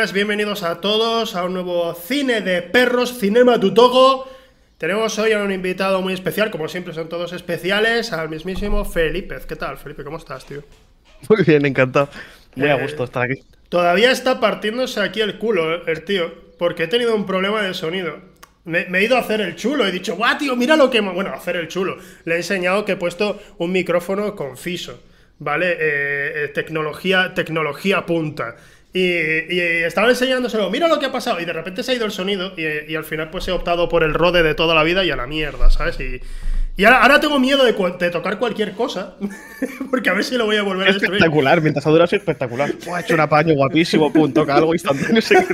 Buenas, bienvenidos a todos a un nuevo cine de perros, Cinema Tutogo. Tenemos hoy a un invitado muy especial, como siempre son todos especiales, al mismísimo Felipe. ¿Qué tal, Felipe? ¿Cómo estás, tío? Muy bien, encantado. Muy a Eh, gusto estar aquí. Todavía está partiéndose aquí el culo, el tío, porque he tenido un problema de sonido. Me, me he ido a hacer el chulo, he dicho, guau, tío, mira lo que... hemos-". Bueno, hacer el chulo. Le he enseñado que he puesto un micrófono conciso, ¿vale? Eh, eh, tecnología, tecnología punta. Y, y estaba enseñándoselo, mira lo que ha pasado, y de repente se ha ido el sonido, y, y al final pues he optado por el rode de toda la vida y a la mierda, ¿sabes? Y, y ahora, ahora tengo miedo de, tocar cualquier cosa, porque a ver si lo voy a volver a destruir. Espectacular, mientras ha durado es espectacular. Ha hecho un apaño guapísimo, pum, toca algo instantáneo. así.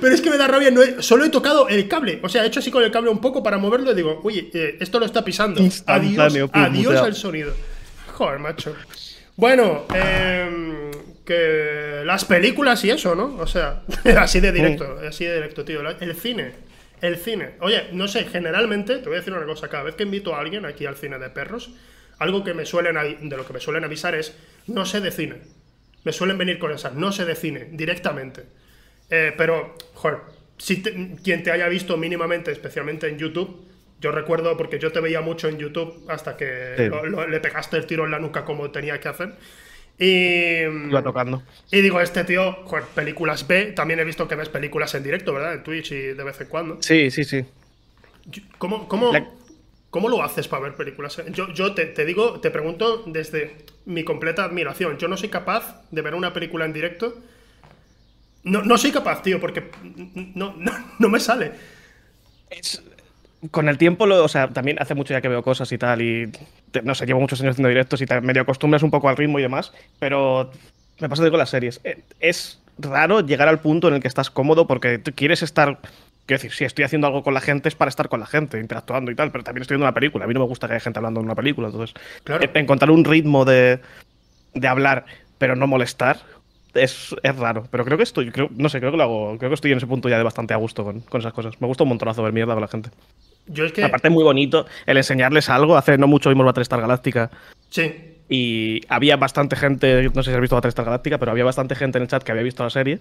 Pero es que me da rabia, no he- solo he tocado el cable. O sea, he hecho así con el cable un poco para moverlo y digo, oye, eh, esto lo está pisando. Instantáneo, Adiós, pum, adiós al sonido. Joder, macho. Bueno, em, que las películas y eso, ¿no? O sea, así de directo, así de directo, tío. El cine, el cine. Oye, no sé, generalmente, te voy a decir una cosa, cada vez que invito a alguien aquí al cine de perros, algo que me suelen, de lo que me suelen avisar es, no sé de cine. Me suelen venir con esas, no sé de cine, directamente. Eh, pero, joder, si te- quien te haya visto mínimamente, especialmente en YouTube, yo recuerdo, porque yo te veía mucho en YouTube hasta que Sí. lo- lo- le pegaste el tiro en la nuca como tenía que hacer. Y, Iba tocando. y digo, este tío, joder, películas B, también he visto que ves películas en directo, ¿verdad? En Twitch y de vez en cuando. Sí, sí, sí. ¿Cómo, cómo, La- cómo lo haces para ver películas? Yo, yo te, te digo, te pregunto desde mi completa admiración. Yo no soy capaz de ver una película en directo. No, no soy capaz, tío, porque no, no, no me sale. Es- Con el tiempo, lo- o sea, también hace mucho ya que veo cosas y tal, y te- no sé, llevo muchos años haciendo directos y te medio acostumbras un poco al ritmo y demás, pero me pasa con las series. Eh, Es raro llegar al punto en el que estás cómodo porque tú quieres estar. Quiero decir, si estoy haciendo algo con la gente es para estar con la gente, interactuando y tal, pero también estoy viendo una película. A mí no me gusta que haya gente hablando en una película, entonces. Claro. eh, Encontrar un ritmo de, de hablar, pero no molestar, es, es raro. Pero creo que estoy, creo, no sé, creo que lo hago, creo que estoy en ese punto ya de bastante a gusto con, con esas cosas. Me gusta un montonazo ver mierda con la gente. Yo es que. Aparte, muy bonito el enseñarles algo. Hace no mucho vimos Battlestar Galáctica Sí. y había bastante gente, no sé si has visto Battlestar Galáctica, pero había bastante gente en el chat que había visto la serie.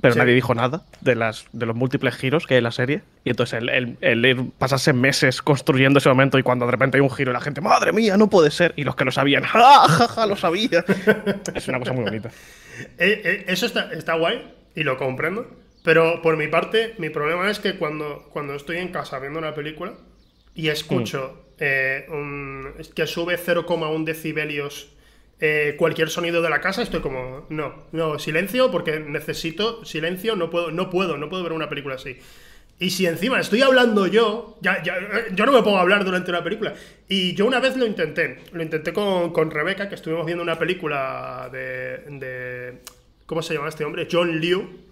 Pero Sí. nadie dijo nada de, las, de los múltiples giros que hay en la serie. Y entonces el, el- el ir- pasarse meses construyendo ese momento y cuando de repente hay un giro y la gente, madre mía, no puede ser. Y los que lo sabían, ja, ja, ja, lo sabía. es una cosa muy bonita. Eh, eh, eso está, está guay y lo comprendo. Pero por mi parte, mi problema es que cuando, cuando estoy en casa viendo una película y escucho eh, un- es que sube 0,1 decibelios eh, cualquier sonido de la casa, estoy como, no, no, silencio porque necesito silencio, no puedo, no puedo, no puedo ver una película así. Y si encima estoy hablando yo, ya, ya, eh, yo no me pongo a hablar durante una película. Y yo una vez lo intenté, lo intenté con, con Rebeca, que estuvimos viendo una película de, de- ¿Cómo se llama este hombre? John Liu.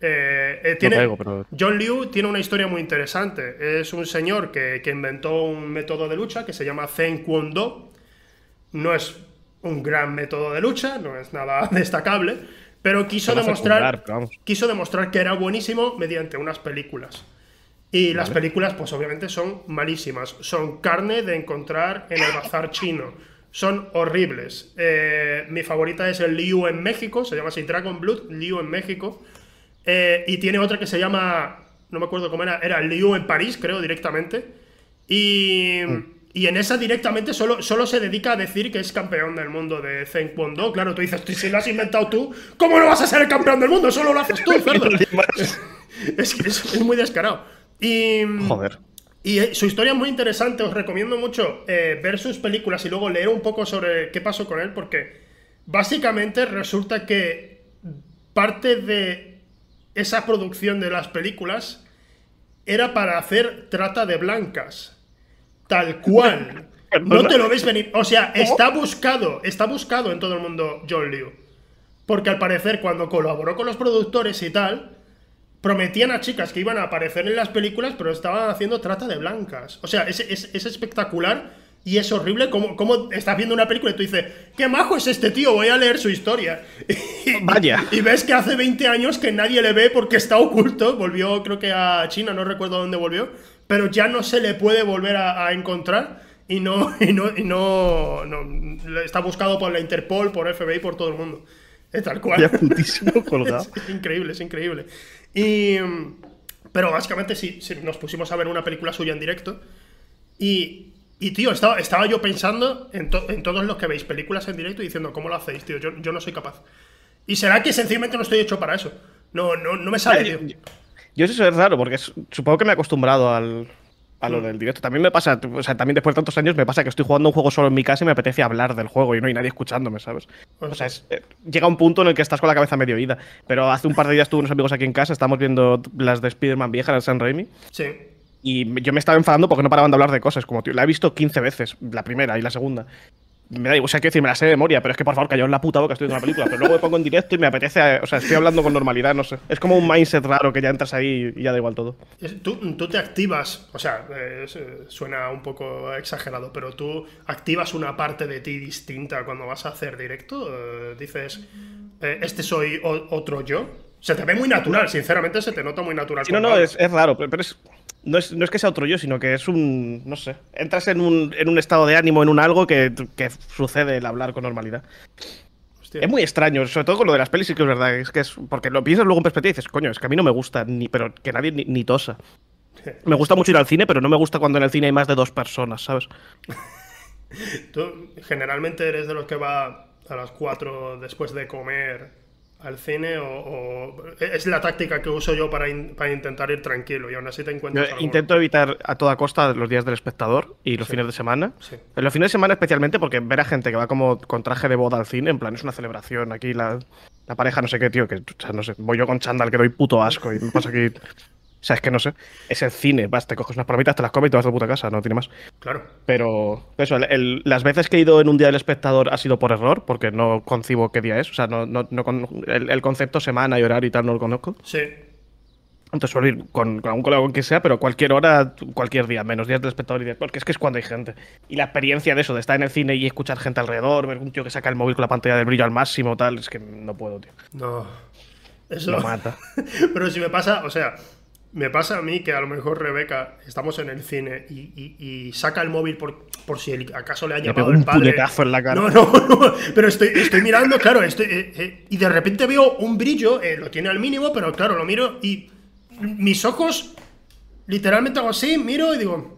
Eh, eh, tiene, caigo, pero- John Liu tiene una historia muy interesante. Es un señor que, que inventó un método de lucha que se llama Zen Kwon Do. No es un gran método de lucha, no es nada destacable, pero quiso demostrar, quiso demostrar que era buenísimo mediante unas películas. Y las películas, pues obviamente son malísimas. Son carne de encontrar en el bazar chino. Son horribles. Eh, mi favorita es el Liu en México, se llama así Dragon Blood, Liu en México. Eh, y tiene otra que se llama, no me acuerdo cómo era, era Liu en París, creo, directamente. Y, y en esa directamente solo, solo se dedica a decir que es campeón del mundo de Zen Kwon Do. Claro, tú dices, si lo has inventado tú, ¿cómo no vas a ser el campeón del mundo? Solo lo haces tú, cerdo. es es, es muy descarado. Y, Joder. y eh, su historia es muy interesante, os recomiendo mucho eh, ver sus películas y luego leer un poco sobre qué pasó con él, porque básicamente resulta que parte de esa producción de las películas era para hacer trata de blancas. Tal cual. No te lo ves venir. O sea, está buscado, está buscado en todo el mundo John Liu. Porque al parecer, cuando colaboró con los productores y tal, prometían a chicas que iban a aparecer en las películas, pero estaban haciendo trata de blancas. O sea, es, es- es espectacular y es horrible como, como estás viendo una película y tú dices, qué majo es este tío, voy a leer su historia. Y, Vaya. Y ves que hace 20 años que nadie le ve porque está oculto, volvió creo que a China, no recuerdo dónde volvió, pero ya no se le puede volver a, a encontrar y no, y no, y no, no- está buscado por la Interpol, por FBI, por todo el mundo. Es tal cual. Ya putísimo colgado. Es increíble, es increíble. Y. Pero básicamente sí, sí, nos pusimos a ver una película suya en directo. Y. Y tío, estaba, estaba yo pensando en, to- en todos los que veis películas en directo y diciendo, ¿cómo lo hacéis, tío? Yo, yo no soy capaz. Y será que sencillamente no estoy hecho para eso. No, no, no me sale, tío. Yo eso es raro, porque es- supongo que me he acostumbrado al, a lo Mm. del directo. También me pasa, o sea, también después de tantos años me pasa que estoy jugando un juego solo en mi casa y me apetece hablar del juego y no hay nadie escuchándome, ¿sabes? O sea, es- eh, llega un punto en el que estás con la cabeza medio ida. Pero hace un par de días tuve unos amigos aquí en casa, estábamos viendo las de Spider-Man viejas, de San Raimi, Sí. Y yo me estaba enfadando porque no paraban de hablar de cosas. Como, tío, la he visto 15 veces, la primera y la segunda. Me da igual, o sea, quiero decir, me la sé de memoria, pero es que por favor, callaos en la puta boca, estoy viendo una película. Pero luego me pongo en directo y me apetece, eh, o sea, estoy hablando con normalidad, no sé. Es como un mindset raro que ya entras ahí y ya da igual todo. Tú, tú te activas, o sea, eh, suena un poco exagerado, pero tú activas una parte de ti distinta cuando vas a hacer directo. eh, dices, este soy otro yo. Se te ve muy natural, sinceramente se te nota muy natural. Sí, no, no, es, es raro, pero, pero es, no, es, no es que sea otro yo, sino que es un, no sé, entras en un, en un estado de ánimo, en un algo que, que sucede el hablar con normalidad. Hostia. Es muy extraño, sobre todo con lo de las pelis, sí que es verdad. Es que es, porque lo piensas luego en perspectiva y dices, coño, es que a mí no me gusta, ni, pero que nadie ni, ni tosa. Me gusta mucho ir al cine, pero no me gusta cuando en el cine hay más de dos personas, ¿sabes? Tú generalmente eres de los que va a las 4 después de comer al cine o, o- es la táctica que uso yo para, in- para intentar ir tranquilo y aún así te encuentras intento evitar a toda costa los días del espectador y los Sí. fines de semana. Sí. En los fines de semana especialmente porque ver a gente que va como con traje de boda al cine, en plan, es una celebración. Aquí la, la pareja no sé qué, tío, que o sea, no sé, voy yo con chándal que doy puto asco y me pasa aquí... O sea, es que no sé. Es el cine, vas, te coges unas palomitas, te las comes y te vas a tu puta casa, no tiene más. Claro. Pero eso, el- el- las veces que he ido en un día del espectador ha sido por error, porque no concibo qué día es. O sea, no, no, no con- el, el concepto semana y horario y tal no lo conozco. Sí. Entonces suelo ir con, con algún colega con quien sea, pero cualquier hora, cualquier día, menos días del espectador y días. Porque es que es cuando hay gente. Y la experiencia de eso, de estar en el cine y escuchar gente alrededor, ver un tío que saca el móvil con la pantalla del brillo al máximo, tal, es que no puedo, tío. No. Eso. Lo mata. Pero si me pasa, o sea, me pasa a mí que a lo mejor Rebeca, estamos en el cine y, y- y saca el móvil por, por si el- acaso le ha Le llamado pego el un padre. puñetazo en la cara. No, no, no, pero estoy, estoy mirando, claro, estoy, eh, eh, y de repente veo un brillo, eh, lo tiene al mínimo, pero claro, lo miro y mis ojos, literalmente hago así, miro y digo,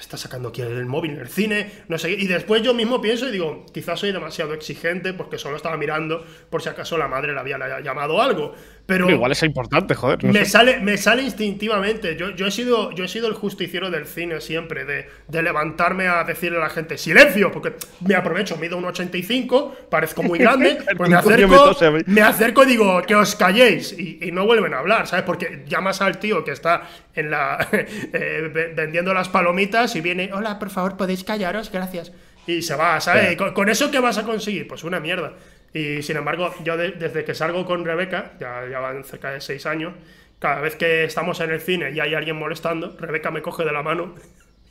está sacando aquí el móvil en el cine, no sé, qué", y después yo mismo pienso y digo, quizás soy demasiado exigente porque solo estaba mirando por si acaso la madre le había llamado algo, pero... Pero igual es importante, joder. no Me sé. sale, me sale instintivamente. Yo, yo, he sido, yo he sido el justiciero del cine siempre, de, de levantarme a decirle a la gente ¡Silencio! Porque me aprovecho, mido un 85, parezco muy grande, pues me acerco, me acerco y digo que os calléis y, y no vuelven a hablar, ¿sabes? Porque llamas al tío que está en la eh, ve- vendiendo las palomitas y viene, hola, por favor, podéis callaros, gracias. Y se va, ¿sabes? Con eso qué vas a conseguir? Pues una mierda. Y sin embargo, yo de- desde que salgo con Rebeca, ya, ya van cerca de seis años, cada vez que estamos en el cine y hay alguien molestando, Rebeca me coge de la mano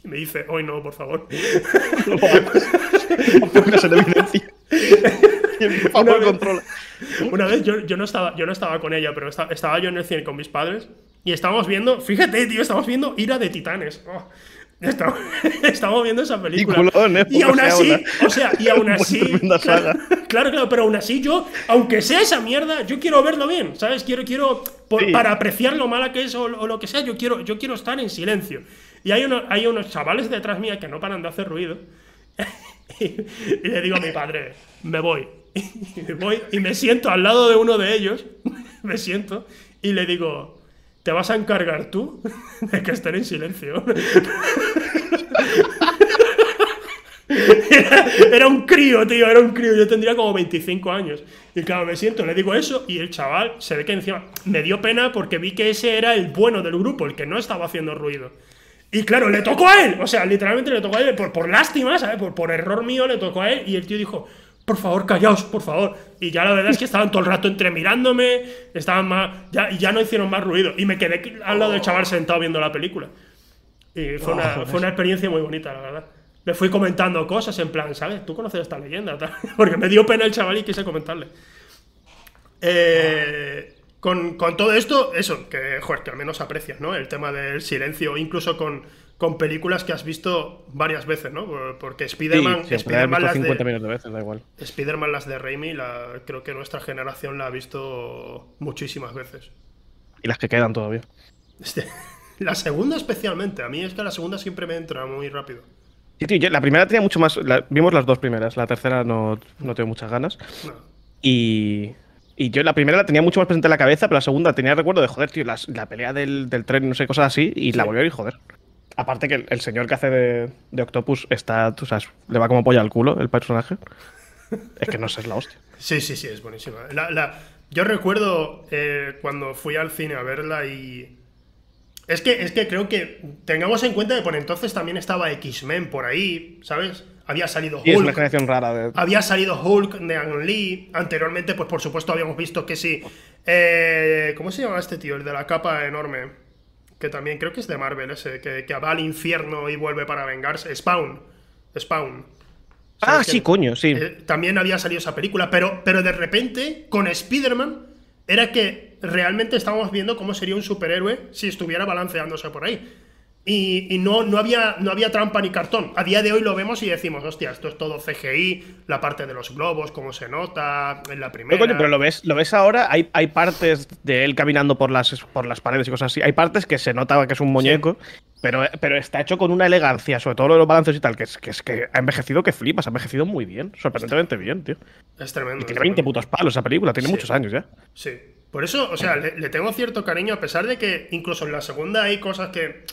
y me dice, hoy no, por favor. Favor, vez-. Una vez yo, yo no estaba, yo no estaba con ella, pero esta- estaba yo en el cine con mis padres y estábamos viendo, fíjate, tío, estamos viendo Ira de Titanes. Oh, estamos, estamos viendo esa película. ¿eh? Y aún así, o sea, y aún así. claro, claro, claro, pero aún así yo, aunque sea esa mierda, yo quiero verlo bien, ¿sabes? Quiero, quiero, por- Sí. para apreciar lo mala que es o, o lo que sea, yo quiero, yo quiero estar en silencio. Y hay, uno- hay unos chavales detrás mía que no paran de hacer ruido. y, y le digo a mi padre, me voy. Y me voy y me siento al lado de uno de ellos, me siento, y le digo, ¿te vas a encargar tú de que estén en silencio? Era, un crío, tío, era un crío. Yo tendría como 25 años. Y claro, me siento, le digo eso y el chaval se ve que encima me dio pena porque vi que ese era el bueno del grupo, el que no estaba haciendo ruido. Y claro, le tocó a él. O sea, literalmente le tocó a él por, por lástima, ¿sabes? Por, por error mío le tocó a él. Y el tío dijo, por favor, callaos, por favor. Y ya la verdad es que estaban todo el rato entre mirándome, estaban más. Ya, y ya no hicieron más ruido. Y me quedé al lado del chaval sentado viendo la película. Y fue, una, fue una experiencia muy bonita, la verdad. Le fui comentando cosas en plan, ¿sabes? Tú conoces esta leyenda, tal? Porque me dio pena el chaval y quise comentarle. Eh, con, con todo esto, eso, que, joder, que al menos aprecias, ¿no? El tema del silencio, incluso con, con películas que has visto varias veces, ¿no? Porque Spider-Man. Sí, sí, Spider-Man visto las 50 de, millones de veces, da igual. Spider-Man las de Raimi, la, creo que nuestra generación la ha visto muchísimas veces. Y las que quedan todavía. Este, la segunda especialmente. A mí es que la segunda siempre me entra muy rápido. Sí, tío, yo- la primera tenía mucho más. la- vimos las dos primeras. La tercera no, no tengo muchas ganas. No. Y. Y yo la primera la tenía mucho más presente en la cabeza, pero la segunda tenía recuerdo de joder, tío, la pelea del, del tren, no sé, cosas así, y la volví a ver y joder. Aparte que el, el señor que hace de, de Octopus está, tú sabes, le va como polla al culo el personaje. Es que no sé, es la hostia. Sí, sí, sí, es buenísima. La- la- yo recuerdo eh, cuando fui al cine a verla y. Es que, es que creo que tengamos en cuenta que por entonces también estaba X-Men por ahí, ¿sabes? Había salido Y es una Hulk. generación rara de. Había salido Hulk de Ang Lee. Anteriormente, pues por supuesto, habíamos visto que sí. Eh, ¿Cómo se llama este tío? El de la capa enorme. Que también creo que es de Marvel ese. Que, que va al infierno y vuelve para vengarse. Spawn. Spawn. Ah, ¿Sabes sí, coño, sí. Eh, también había salido esa película, pero, pero de repente, con Spider-Man, era que realmente estábamos viendo cómo sería un superhéroe si estuviera balanceándose por ahí. Y, y no, no, había, no había trampa ni cartón. A día de hoy lo vemos y decimos, hostia, esto es todo CGI, la parte de los globos, cómo se nota en la primera. No, coño, pero lo ves, lo ves ahora, hay, hay partes de él caminando por las, por las paredes y cosas así. Hay partes que se nota que es un muñeco, pero, pero está hecho con una elegancia, sobre todo lo de los balances y tal, que es, que es que ha envejecido que flipas, ha envejecido muy bien, sorprendentemente bien, tío. Es tremendo. Y tiene 20 tremendo. putos palos esa película, tiene Sí. muchos años ya. Sí. Por eso, o sea, le, le tengo cierto cariño, a pesar de que incluso en la segunda hay cosas que.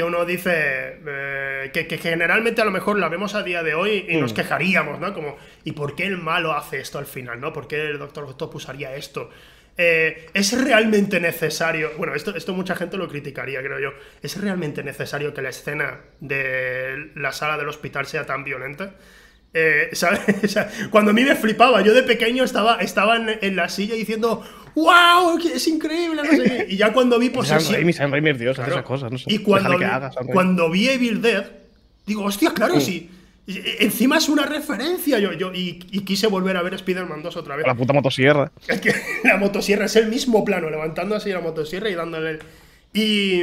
Que uno dice. eh, que, que generalmente a lo mejor la vemos a día de hoy y nos quejaríamos, ¿no? Como, ¿y por qué el malo hace esto al final, ¿no? ¿Por qué el Doctor Octopus haría esto? Eh, ¿Es realmente necesario? Bueno, esto, esto mucha gente lo criticaría, creo yo. ¿Es realmente necesario que la escena de la sala del hospital sea tan violenta? Eh, cuando a mí me flipaba, yo de pequeño estaba, estaba en, en la silla diciendo ¡Wow! ¡Es increíble! No sé qué. Y ya cuando vi posesión. Raimi, Sam Raimi es Dios, hace Claro. esas cosas, no sé. Y cuando, vi, haga, cuando Evil Dead, digo, hostia, claro, sí. Y- y- Encima es una referencia. Yo, yo, y, y quise volver a ver Spider-Man 2 otra vez. La puta motosierra. Es que la motosierra es el mismo plano, levantando así la motosierra y dándole. el- Y,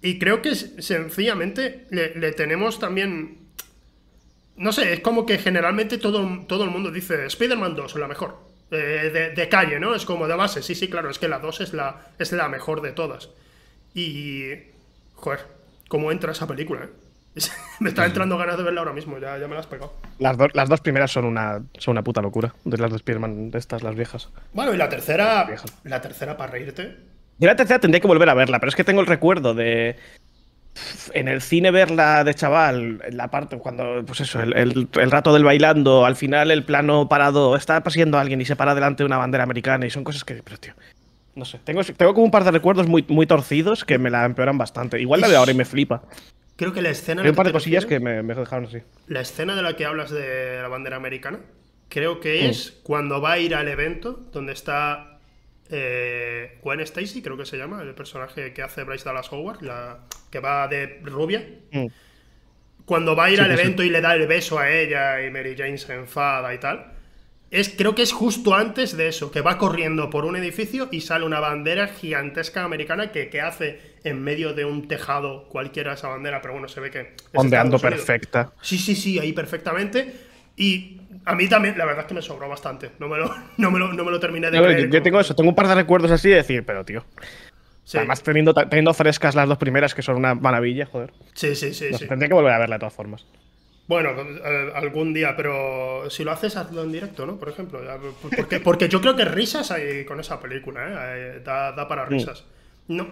y creo que sencillamente le, le tenemos también. No sé, es como que generalmente todo, todo el mundo dice Spider-Man 2 es la mejor. Eh, de, de calle, ¿no? Es como de base. Sí, sí, claro, es que la 2 es la, es la mejor de todas. Y. Joder, cómo entra esa película, ¿eh? me está entrando ganas de verla ahora mismo, ya, ya me la has pegado. Las, do- las dos primeras son una, son una puta locura, de las de Spider-Man, de estas, las viejas. Bueno, y la tercera. La tercera para reírte. Yo la tercera tendría que volver a verla, pero es que tengo el recuerdo de. En el cine verla de chaval, la parte cuando, pues eso, el, el- el rato del bailando, al final el plano parado, está pasando alguien y se para delante de una bandera americana y son cosas que, pero tío, no sé, tengo, tengo como un par de recuerdos muy, muy torcidos que me la empeoran bastante. Igual la de ahora y me flipa. Creo que la escena. Hay un par de cosillas que me, me dejaron así. La escena de la que hablas de la bandera americana, creo Mm. que es cuando va a ir al evento donde está eh, Gwen Stacy, creo que se llama, el personaje que hace Bryce Dallas Howard, la que va de rubia. Mm. Cuando va a ir Sí, al sí. evento y le da el beso a ella y Mary Jane se enfada y tal. Es, creo que es justo antes de eso, que va corriendo por un edificio y sale una bandera gigantesca americana que, que hace en medio de un tejado cualquiera esa bandera, pero bueno, se ve que... Ondeando perfecta. Sí, sí, sí, ahí perfectamente. Y a mí también, la verdad es que me sobró bastante. No me lo, no me lo, no me lo terminé de Yo, creer. yo como- tengo eso, tengo un par de recuerdos así de decir, pero tío. Sí, Además, teniendo, teniendo frescas las dos primeras, que son una maravilla, joder. sí, sí, sí, No sí. Tendría que volver a verla de todas formas. Bueno, eh, algún día, pero si lo haces, hazlo en directo, ¿no? Por ejemplo. Porque, porque yo creo que risas hay con esa película, ¿eh? Eh, Da, da para risas. No,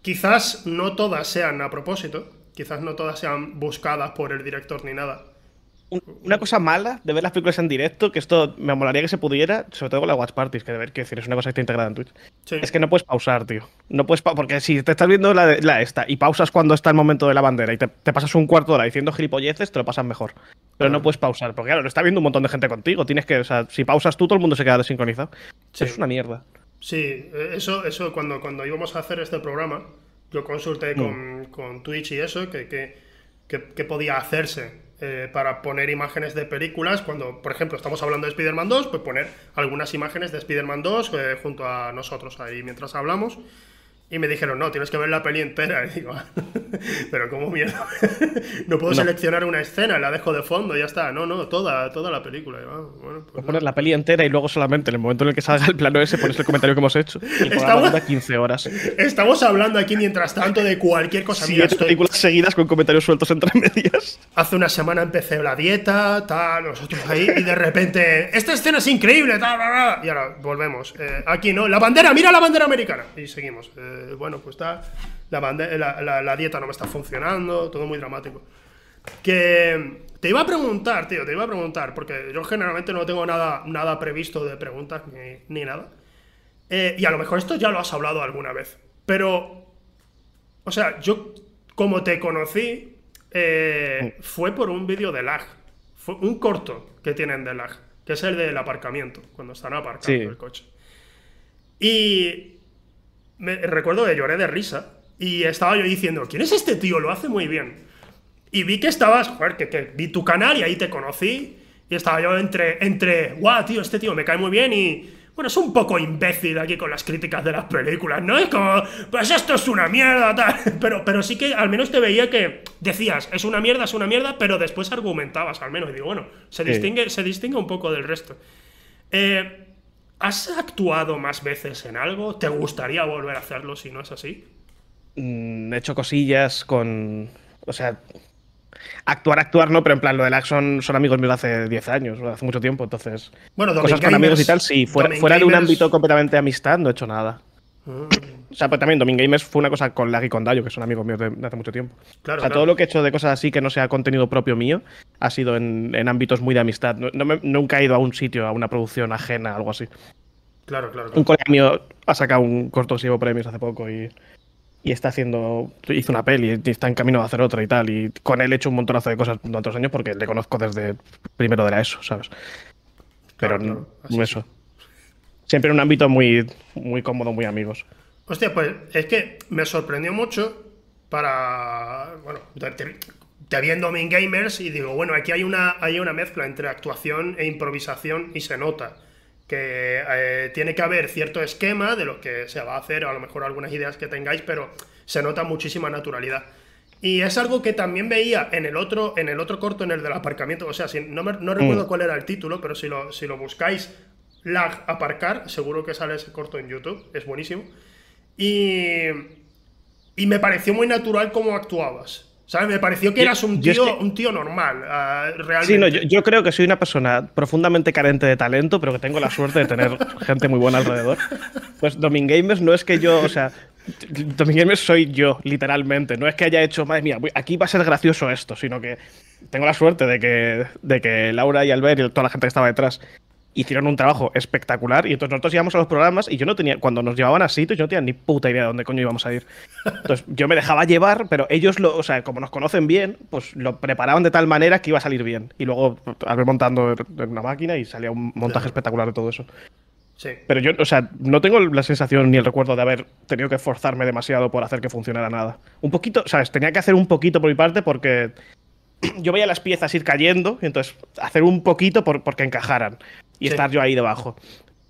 quizás no todas sean a propósito, quizás no todas sean buscadas por el director ni nada. Un- Una cosa mala de ver las películas en directo, que esto me molaría que se pudiera, sobre todo con las Watch Parties, que de ver, que decir, es una cosa que está integrada en Twitch. Sí. Es que no puedes pausar, tío. No puedes pa- porque si te estás viendo la, la esta y pausas cuando está el momento de la bandera y te, te pasas un cuarto de hora diciendo gilipolleces, te lo pasas mejor. Pero no puedes pausar, porque claro, lo está viendo un montón de gente contigo. Tienes que, o sea, si pausas tú, todo el mundo se queda desincronizado. Sí. Es una mierda. Sí, eso, eso cuando, cuando íbamos a hacer este programa, yo consulté con, con Twitch y eso, que, que, que- que podía hacerse eh, para poner imágenes de películas. Cuando, por ejemplo, estamos hablando de Spider-Man 2, pues poner algunas imágenes de Spider-Man 2 eh, junto a nosotros ahí mientras hablamos. Y me dijeron, no, tienes que ver la peli entera. Y digo, pero ¿cómo mierda? no puedo seleccionar una escena, la dejo de fondo, ya está. No, no, toda, toda la película. Y, bueno, pues poner la peli entera y luego solamente en el momento en el que salga el plano ese pones el comentario que hemos hecho. Y estamos, 15 horas. Estamos hablando aquí mientras tanto de cualquier cosa. Siete estoy... películas seguidas con comentarios sueltos entre medias. Hace una semana empecé la dieta, tal, nosotros ahí, y de repente, esta escena es increíble, tal, Y ahora volvemos. Eh, aquí no, la bandera, mira la bandera americana. Y seguimos. Eh, bueno, pues está, la, la, dieta no me está funcionando, todo muy dramático. Que te iba a preguntar, tío, te iba a preguntar, porque yo generalmente no tengo nada, nada previsto de preguntas ni, nada. Eh, y a lo mejor esto ya lo has hablado alguna vez. Pero, o sea, yo como te conocí, eh, fue por un vídeo de lag. Fue un corto que tienen de lag, que es el del aparcamiento, cuando están aparcando el coche. Y me, recuerdo que lloré de risa y estaba yo diciendo, ¿quién es este tío? Lo hace muy bien. Y vi que estabas, joder, que, vi tu canal y ahí te conocí. Y estaba yo entre, entre, guau, tío, este tío me cae muy bien y, bueno, es un poco imbécil aquí con las críticas de las películas, ¿no? Es como, pues esto es una mierda, tal. Pero, pero sí que al menos te veía que decías, es una mierda, es una mierda, pero después argumentabas al menos. Y digo, bueno, se, distingue, se distingue un poco del resto. Eh, ¿Has actuado más veces en algo? ¿Te gustaría volver a hacerlo si no es así? Mm, he hecho cosillas con. O sea, actuar, actuar no, pero en plan, lo del Action son amigos míos hace 10 años, hace mucho tiempo, entonces. Bueno, cosas con amigos y tal, sí. Fuera, de un ámbito completamente de amistad, no he hecho nada. Ah. O sea, pues también Domin Gamers fue una cosa con Lag y con Dayo, que son amigos míos de, hace mucho tiempo. Claro, o sea, todo lo que he hecho de cosas así que no sea contenido propio mío ha sido en, ámbitos muy de amistad. No, nunca he ido a un sitio, a una producción ajena, algo así. Claro, claro. Un colega mío ha sacado un corto llevo premios hace poco y, está haciendo. Hizo una peli y está en camino a hacer otra y tal. Y con él he hecho un montonazo de cosas durante otros años porque le conozco desde primero de la ESO, ¿sabes? Pero no eso. Siempre en un ámbito muy, muy cómodo, muy amigos. Hostia, pues es que me sorprendió mucho para. Bueno, te, viendo Main Gamers y digo, bueno, aquí hay una, hay una mezcla entre actuación e improvisación y se nota que eh, tiene que haber cierto esquema de lo que se va a hacer, o a lo mejor algunas ideas que tengáis, pero se nota muchísima naturalidad. Y es algo que también veía en el otro, en el otro corto, en el del aparcamiento. O sea, si, no, no recuerdo mm. cuál era el título, pero si lo, si lo buscáis, lag aparcar, seguro que sale ese corto en YouTube. Es buenísimo. Y, y me pareció muy natural cómo actuabas. ¿Sabes? Me pareció que eras un tío, un tío normal, realmente. Sí, no, yo, creo que soy una persona profundamente carente de talento, pero que tengo la suerte de tener gente muy buena alrededor. Pues Domin Gamers no es que yo, o sea, Domin Gamers soy yo, literalmente. No es que haya hecho, madre mía, aquí va a ser gracioso esto, sino que tengo la suerte de que, de que Laura y Albert y toda la gente que estaba detrás hicieron un trabajo espectacular y entonces nosotros íbamos a los programas y yo no tenía, cuando nos llevaban a sitios, yo no tenía ni puta idea de dónde coño íbamos a ir. Entonces yo me dejaba llevar, pero ellos, lo, o sea, como nos conocen bien, pues lo preparaban de tal manera que iba a salir bien. Y luego ver montando en una máquina y salía un montaje espectacular de todo eso. Sí. Pero yo, o sea, no tengo la sensación ni el recuerdo de haber tenido que esforzarme demasiado por hacer que funcionara nada. Un poquito, ¿sabes? Tenía que hacer un poquito por mi parte porque yo veía las piezas ir cayendo, y entonces hacer un poquito por, porque encajaran y estar yo ahí debajo.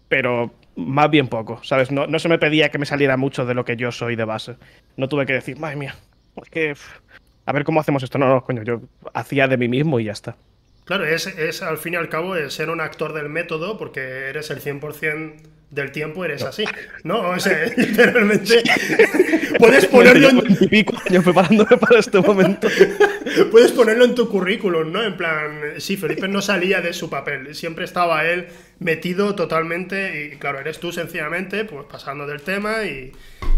Pero más bien poco, ¿sabes? No, no, se me pedía que me saliera mucho de lo que yo soy de base. No tuve que decir, madre mía, es que. A ver cómo hacemos esto. No, no, coño, yo hacía de mí mismo y ya está. Claro, es, es al fin y al cabo ser un actor del método porque eres el 100% del tiempo eres así, ¿no? O sea, literalmente puedes ponerlo en pico años preparándome para este momento. Puedes ponerlo en tu currículum, ¿no? En plan, sí, Felipe no salía de su papel, siempre estaba él metido totalmente y claro, eres tú sencillamente pues pasando del tema y,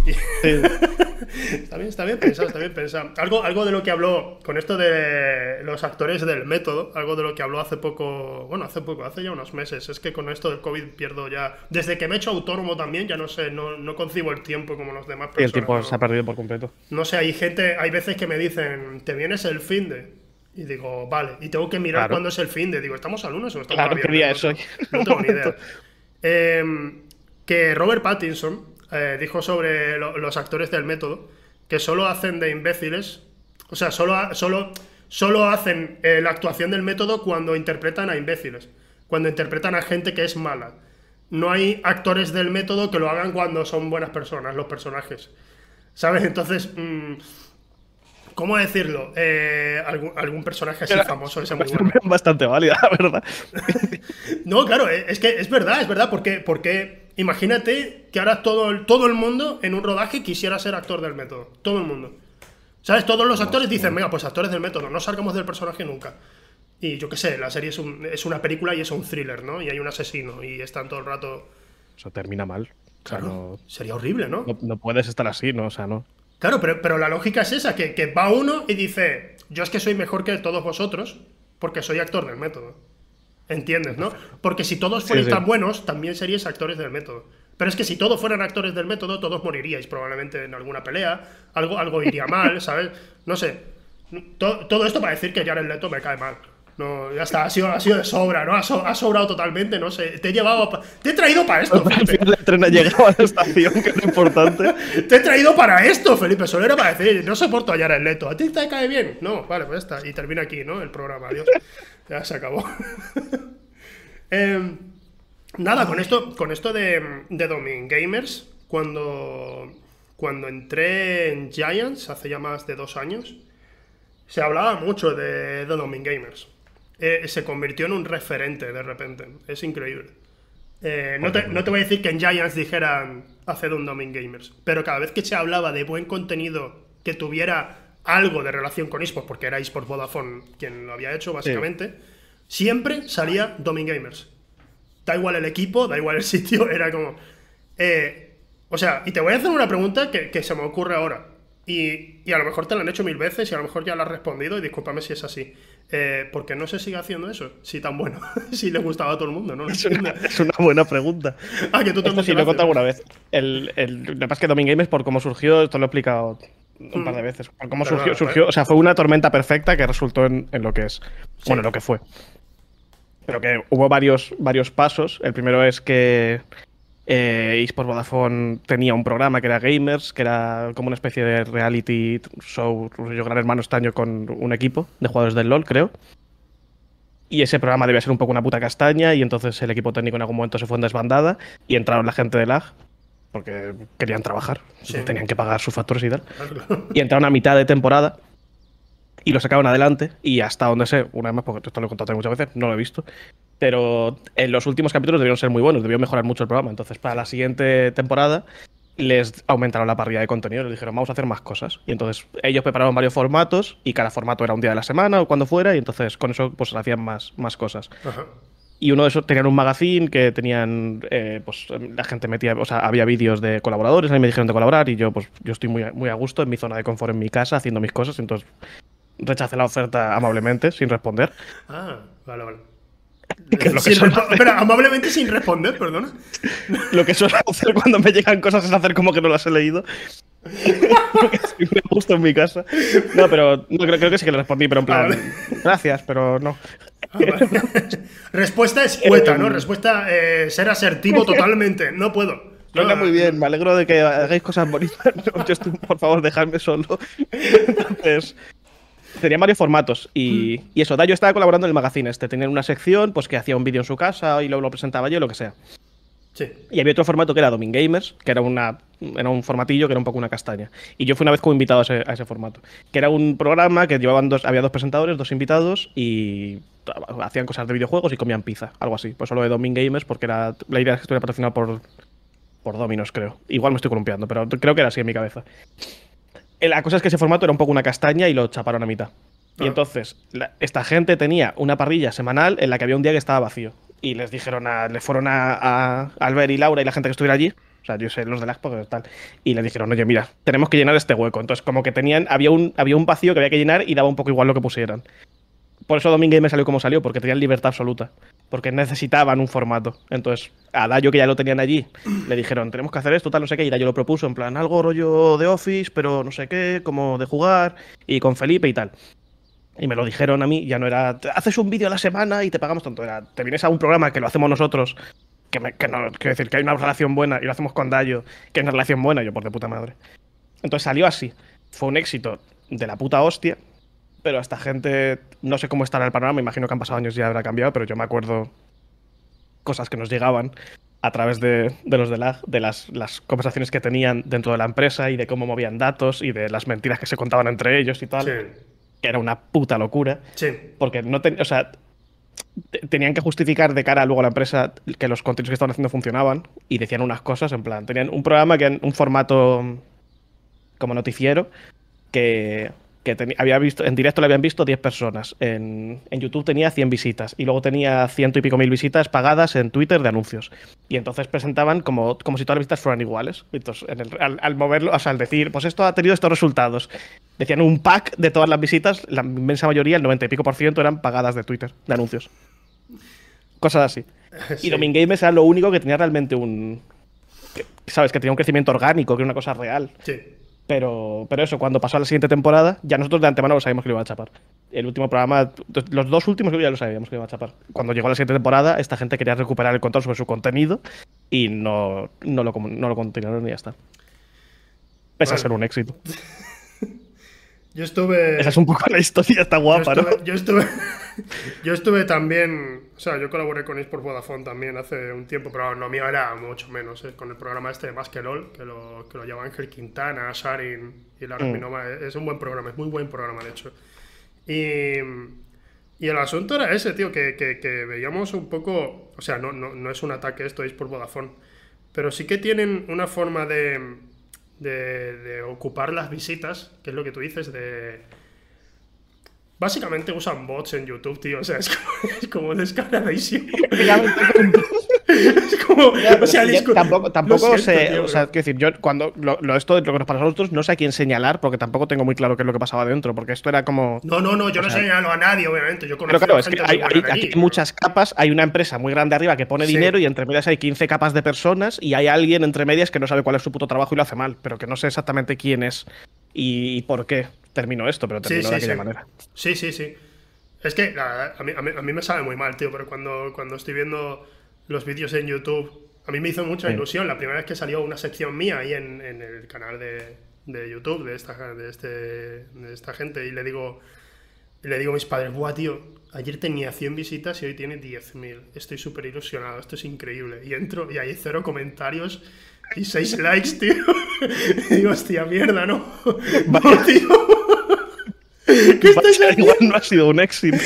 está bien, está bien pensado, está bien pensado. Algo, algo de lo que habló con esto de los actores del método, algo de lo que habló hace poco, bueno, hace poco, hace ya unos meses, es que con esto del COVID pierdo ya, desde que me he hecho autónomo también, ya no sé, no, no concibo el tiempo como los demás. Personas, y el tiempo se ha perdido por completo. No sé, hay gente, hay veces que me dicen, te vienes el fin de... Y digo, vale, y tengo que mirar cuándo es el fin de. Digo, ¿estamos al lunes o estamos claro, ¿qué día es hoy? No tengo ni idea. Em, que Robert Pattinson, eh, dijo sobre los actores del método que solo hacen de imbéciles, o sea, solo, solo, solo hacen la actuación del método cuando interpretan a imbéciles, cuando interpretan a gente que es mala. no hay actores del método que lo hagan cuando son buenas personas, los personajes. ¿Sabes? Entonces, mm, ¿cómo decirlo? Eh, algún, algún, personaje así famoso ese muy bueno. Bastante válida, la verdad. no, claro, eh, es que es verdad, es verdad, porque, porque imagínate que ahora todo el, todo el mundo en un rodaje quisiera ser actor del método. Todo el mundo. ¿Sabes? Todos los actores dicen, venga, pues actores del método, no salgamos del personaje nunca. Y yo qué sé, la serie es, es, una película y es un thriller, ¿no? Y hay un asesino y están todo el rato. Eso termina mal. Claro, sería horrible, ¿no? ¿no? puedes estar así, ¿no? O sea, no. Claro, pero, pero la lógica es esa, que, que, va uno y dice, yo es que soy mejor que todos vosotros porque soy actor del método. ¿Entiendes, no? Porque si todos fueran tan buenos, también seríais actores del método. Pero es que si todos fueran actores del método, todos moriríais probablemente en alguna pelea, algo, algo iría mal, ¿sabes? No sé. Todo, todo esto para decir que Jared Leto me cae mal. No, ya está, ha sido, ha sido de sobra, ¿no? Ha, sobrado totalmente, no sé. Te he llevado. Te he traído para esto, Felipe. El tren ha llegado a la estación, que es importante. te he traído para esto, Felipe. Solo era para decir, no soporto hallar el leto. ¿A ti te cae bien? No, vale, pues ya está. Y termina aquí, ¿no? El programa, adiós. Ya se acabó. Em, nada, con esto, con esto de, de Domin Gamers, cuando, cuando entré en Giants hace ya más de dos años, se hablaba mucho de, de Domin Gamers eh, se convirtió en un referente de repente. Es increíble. Eh, no, te, voy a decir que en Giants dijeran hacer un Domin Gamers, pero cada vez que se hablaba de buen contenido que tuviera algo de relación con esports, porque era esports Vodafone quien lo había hecho básicamente, siempre salía Domin Gamers. Da igual el equipo, da igual el sitio, era como... Eh, o sea, y te voy a hacer una pregunta que, que se me ocurre ahora. Y, y, a lo mejor te lo han hecho mil veces y a lo mejor ya lo has respondido y discúlpame si es así. Eh, ¿Por qué no se sigue haciendo eso? Si tan bueno, si le gustaba a todo el mundo, ¿no? Es una, es una buena pregunta. ah, que tú esto sí lo he contado alguna vez. El, el, lo que pasa es que Domin Games, por cómo surgió, esto lo he explicado un par de mm. veces. Por cómo surgió, surgió, o sea, fue una tormenta perfecta que resultó en, en lo que es. Bueno, lo que fue. Pero que hubo varios, varios pasos. El primero es que eh, eSports Vodafone tenía un programa que era Gamers, que era como una especie de reality show, yo Gran Hermano este año con un equipo de jugadores del LOL, creo. Y ese programa debía ser un poco una puta castaña y entonces el equipo técnico en algún momento se fue en desbandada y entraron la gente de LAG porque querían trabajar, tenían que pagar sus factores y tal. Y entraron a mitad de temporada y lo sacaron adelante y hasta donde sé, una vez más, porque esto lo he contado muchas veces, no lo he visto, pero en los últimos capítulos debieron ser muy buenos, debió mejorar mucho el programa. Entonces, para la siguiente temporada les aumentaron la parrilla de contenido, les dijeron, vamos a hacer más cosas. Y entonces ellos prepararon varios formatos y cada formato era un día de la semana o cuando fuera y entonces con eso pues hacían más, más cosas. Y uno de esos tenían un magazine que tenían, eh, pues la gente metía, o sea, había vídeos de colaboradores, a mí me dijeron de colaborar y yo pues yo estoy muy, muy a gusto en mi zona de confort en mi casa haciendo mis cosas, entonces rechacé la oferta amablemente, sin responder. Ah, vale, vale. Espera, amablemente sin responder, perdona. Lo que suelo hacer cuando me llegan cosas es hacer como que no las he leído. me gusta en mi casa. No, pero no, creo, que sí que le respondí, pero en plan, ah, gracias, pero no. Ah, Respuesta escueta, ¿no? Respuesta eh, ser asertivo totalmente. No puedo. No, muy bien, me alegro de que hagáis cosas bonitas. por favor, dejadme solo. Entonces, Tenían varios formatos y, mm. y, eso, Dayo estaba colaborando en el magazine este. Tenían una sección pues que hacía un vídeo en su casa y luego lo presentaba yo, lo que sea. Sí. Y había otro formato que era Domin Gamers, que era, una, era un formatillo que era un poco una castaña. Y yo fui una vez como invitado a ese, a ese formato. Que era un programa que llevaban dos, había dos presentadores, dos invitados y hacían cosas de videojuegos y comían pizza, algo así. Pues solo de Domin Gamers, porque era, la idea es que estuviera patrocinado por, por Dominos, creo. Igual me estoy columpiando, pero creo que era así en mi cabeza. Eh, la cosa es que ese formato era un poco una castaña y lo chaparon a mitad. Y entonces, esta gente tenía una parrilla semanal en la que había un día que estaba vacío. Y les dijeron a, le fueron a, a Albert y Laura y la gente que estuviera allí, o sea, yo sé los de la y tal, y les dijeron, oye, mira, tenemos que llenar este hueco. Entonces, como que tenían, había un, había un vacío que había que llenar y daba un poco igual lo que pusieran. Por eso Domingue me salió como salió, porque tenían libertad absoluta. Porque necesitaban un formato. Entonces, a Dayo, que ya lo tenían allí, le dijeron, tenemos que hacer esto, tal, no sé qué. Y Dayo lo propuso en plan, algo rollo de Office, pero no sé qué, como de jugar, y con Felipe y tal. Y me lo dijeron a mí, ya no era, haces un vídeo a la semana y te pagamos tanto. Era, te vienes a un programa que lo hacemos nosotros, que, no, quiero decir, que hay una relación buena y lo hacemos con Dayo, que es una relación buena, yo por de puta madre. Entonces salió así. Fue un éxito de la puta hostia pero esta gente, no sé cómo estará el panorama, imagino que han pasado años y ya habrá cambiado, pero yo me acuerdo cosas que nos llegaban a través de, los de LAG, de las, las, conversaciones que tenían dentro de la empresa y de cómo movían datos y de las mentiras que se contaban entre ellos y tal. Que era una puta locura. Sí. Porque no o sea, tenían que justificar de cara luego a la empresa que los contenidos que estaban haciendo funcionaban y decían unas cosas, en plan, tenían un programa que en un formato como noticiero que que había visto, en directo le habían visto 10 personas. En, YouTube tenía 100 visitas. Y luego tenía ciento y pico mil visitas pagadas en Twitter de anuncios. Y entonces presentaban como, como si todas las visitas fueran iguales. Entonces, al, moverlo, o sea, al decir, pues esto ha tenido estos resultados. Decían un pack de todas las visitas, la inmensa mayoría, el 90 y pico por ciento, eran pagadas de Twitter, de anuncios. Cosas así. Y Domin Games era lo único que tenía realmente un. ¿Sabes? Que tenía un crecimiento orgánico, que era una cosa real. Sí. Pero, pero eso, cuando pasó a la siguiente temporada, ya nosotros de antemano lo sabíamos que lo iba a chapar. El último programa, los dos últimos ya lo sabíamos que lo iba a chapar. Cuando llegó la siguiente temporada, esta gente quería recuperar el control sobre su contenido y no, no, lo, no lo continuaron y ya está. Pese a ser un éxito. Yo estuve. Esa es un poco la historia, está guapa, ¿no? Yo estuve. Yo estuve también. O sea, yo colaboré con por Vodafone también hace un tiempo, pero no mío era mucho menos. ¿eh? Con el programa este de Más que LOL, que lo, que lo lleva Ángel Quintana, Sharin y la mm. Es un buen programa, es muy buen programa, de hecho. Y. Y el asunto era ese, tío, que, que, veíamos un poco. O sea, no, no, no es un ataque esto, es por Vodafone. Pero sí que tienen una forma de de, ocupar las visitas, que es lo que tú dices, de... Básicamente usan bots en YouTube, tío. O sea, es como, es como descaradísimo. es como. O sea, tampoco, tampoco sé. o sea, quiero decir, yo cuando lo, esto, lo que nos pasa a nosotros, no sé a quién señalar, porque tampoco tengo muy claro qué es lo que pasaba dentro, porque esto era como. No, no, no, yo no señalo a nadie, obviamente. Yo pero claro, es que hay, hay, muchas capas, hay una empresa muy grande arriba que pone dinero y entre medias hay 15 capas de personas y hay alguien entre medias que no sabe cuál es su puto trabajo y lo hace mal, pero que no sé exactamente quién es y, por qué terminó esto, pero terminó de aquella manera. Sí, sí, sí. Es que a mí, a, mí, me sabe muy mal, tío, pero cuando, cuando estoy viendo los vídeos en YouTube. A mí me hizo mucha ilusión la primera vez que salió una sección mía ahí en, el canal de, YouTube de esta, de, este, de esta gente y le digo, le digo a mis padres, buah, tío, ayer tenía 100 visitas y hoy tiene 10.000. Estoy súper ilusionado, esto es increíble. Y entro y hay cero comentarios y 6 likes, tío. y digo, hostia, mierda, ¿no? tío. ¿Qué Igual no ha sido un éxito.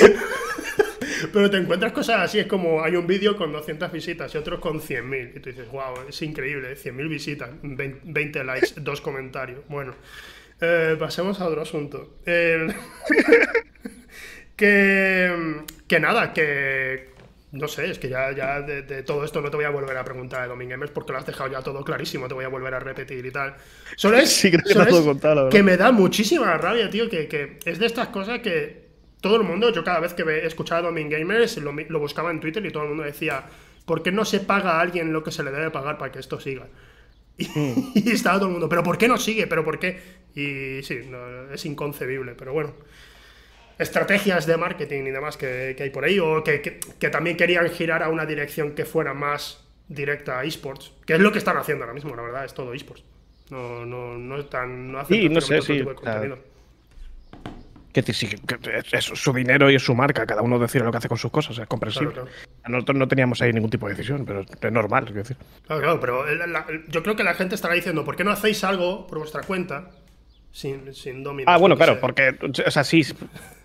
Pero te encuentras cosas así, es como hay un vídeo con 200 visitas y otros con 100.000. Y tú dices, wow, es increíble, 100.000 visitas, 20 likes, dos comentarios. Bueno, eh, pasemos a otro asunto. que, que nada, que no sé, es que ya, ya de, todo esto no te voy a volver a preguntar de Dominguez porque lo has dejado ya todo clarísimo, te voy a volver a repetir y tal. Solo es, sí, que, que me da muchísima rabia, tío, que, que, es de estas cosas que todo el mundo, yo cada vez que escuchaba a Domin Gamers lo, lo, buscaba en Twitter y todo el mundo decía, ¿por qué no se paga a alguien lo que se le debe pagar para que esto siga? Y, mm. estaba todo el mundo, ¿pero por qué no sigue? ¿Pero por qué? Y sí, es inconcebible, pero bueno. Estrategias de marketing y demás que, hay por ahí, o que, que, también querían girar a una dirección que fuera más directa a esports, que es lo que están haciendo ahora mismo, la verdad, es todo esports. No, no, no están, no hacen sí, no sé, sí, contenido. Que, sí, es su dinero y es su marca, cada uno decide lo que hace con sus cosas, es comprensible. Nosotros no teníamos ahí ningún tipo de decisión, pero es normal, es decir. Claro, claro, pero yo creo que la gente estará diciendo, ¿por qué no hacéis algo por vuestra cuenta sin, sin dominar? Ah, bueno, claro, porque, o sea, sí,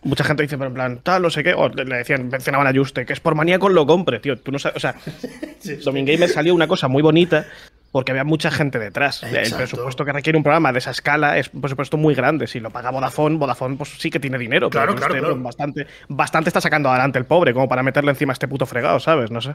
mucha gente dice, pero en plan, tal, no sé qué, o le decían, mencionaban a Juste, que es por manía con lo compre, tío, tú no sabes, o sea, sí, Gamer salió una cosa muy bonita porque había mucha gente detrás. El presupuesto que requiere un programa de esa escala es un presupuesto muy grande. Si lo paga Vodafone, Vodafone pues sí que tiene dinero. Claro, claro, este, Bastante, bastante está sacando adelante el pobre, como para meterle encima a este puto fregado, ¿sabes? No sé.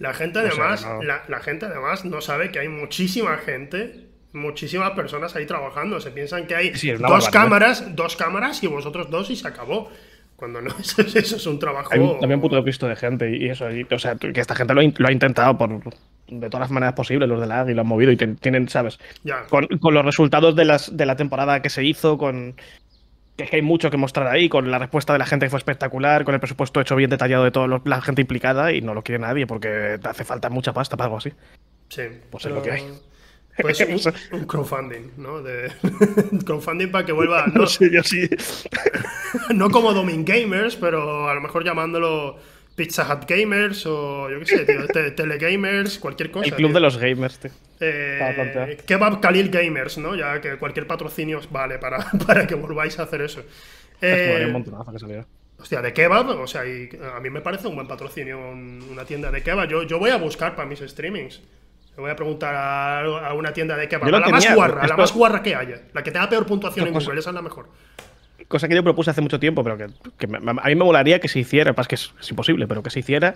La gente además, la, gente además no sabe que hay muchísima gente muchísimas personas ahí trabajando. Se piensan que hay dos cámaras, dos cámaras y vosotros dos y se acabó. Cuando no, eso, es un trabajo. Hay un, también un puto visto de gente y eso. o sea, que esta gente lo, ha intentado por, de todas las maneras posibles, los de la y lo han movido y tienen, ¿sabes? Con, los resultados de, las, de la temporada que se hizo, con. Que, hay mucho que mostrar ahí, con la respuesta de la gente que fue espectacular, con el presupuesto hecho bien detallado de toda la gente implicada y no lo quiere nadie porque te hace falta mucha pasta para algo así. Sí. Pues es lo que hay. Pues un, crowdfunding, ¿no? De, crowdfunding para que vuelva. No, sé, yo sí. no como Domin Gamers, pero a lo mejor llamándolo Pizza Hut Gamers o yo qué sé, tío, Telegamers, cualquier cosa. El club de los gamers, tío. Eh, Kebab Khalil Gamers, ¿no? Ya que cualquier patrocinio os vale para, para que volváis a hacer eso. Eh, un montonazo que saliera. Hostia, de kebab, o sea, y a mí me parece un buen patrocinio una tienda de kebab. Yo, yo voy a buscar para mis streamings. Le voy a preguntar a, una tienda de kebab. A la más guarra, la más guarra que haya. La que tenga peor puntuación en Google, esa es la mejor cosa que yo propuse hace mucho tiempo, pero que, a mí me molaría que se hiciera, es que es, imposible, pero que se hiciera,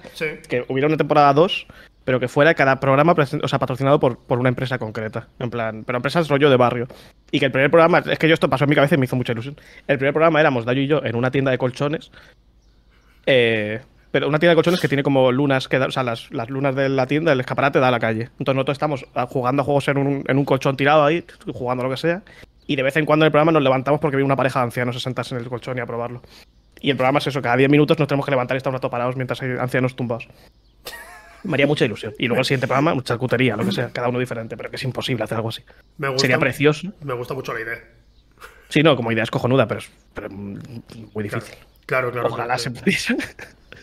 que hubiera una temporada 2, pero que fuera cada programa o sea, patrocinado por, por, una empresa concreta, en plan, pero empresas rollo de barrio. Y que el primer programa, es que yo esto pasó en mi cabeza y me hizo mucha ilusión. El primer programa éramos Dayo y yo en una tienda de colchones, eh, pero una tienda de colchones que tiene como lunas, que o sea, las, las, lunas de la tienda, el escaparate da a la calle. Entonces nosotros estamos jugando a juegos en un, en un colchón tirado ahí, jugando lo que sea, y de vez en cuando en el programa nos levantamos porque viene una pareja de ancianos a sentarse en el colchón y a probarlo. Y el programa es eso, cada 10 minutos nos tenemos que levantar y estar un rato parados mientras hay ancianos tumbados. Me haría mucha ilusión. Y luego el siguiente programa, mucha cutería, lo que sea, cada uno diferente, pero que es imposible hacer algo así. Sería precioso. Me gusta mucho la idea. Sí, no, como idea es cojonuda, pero es muy difícil. Claro, claro. Ojalá se pudiese.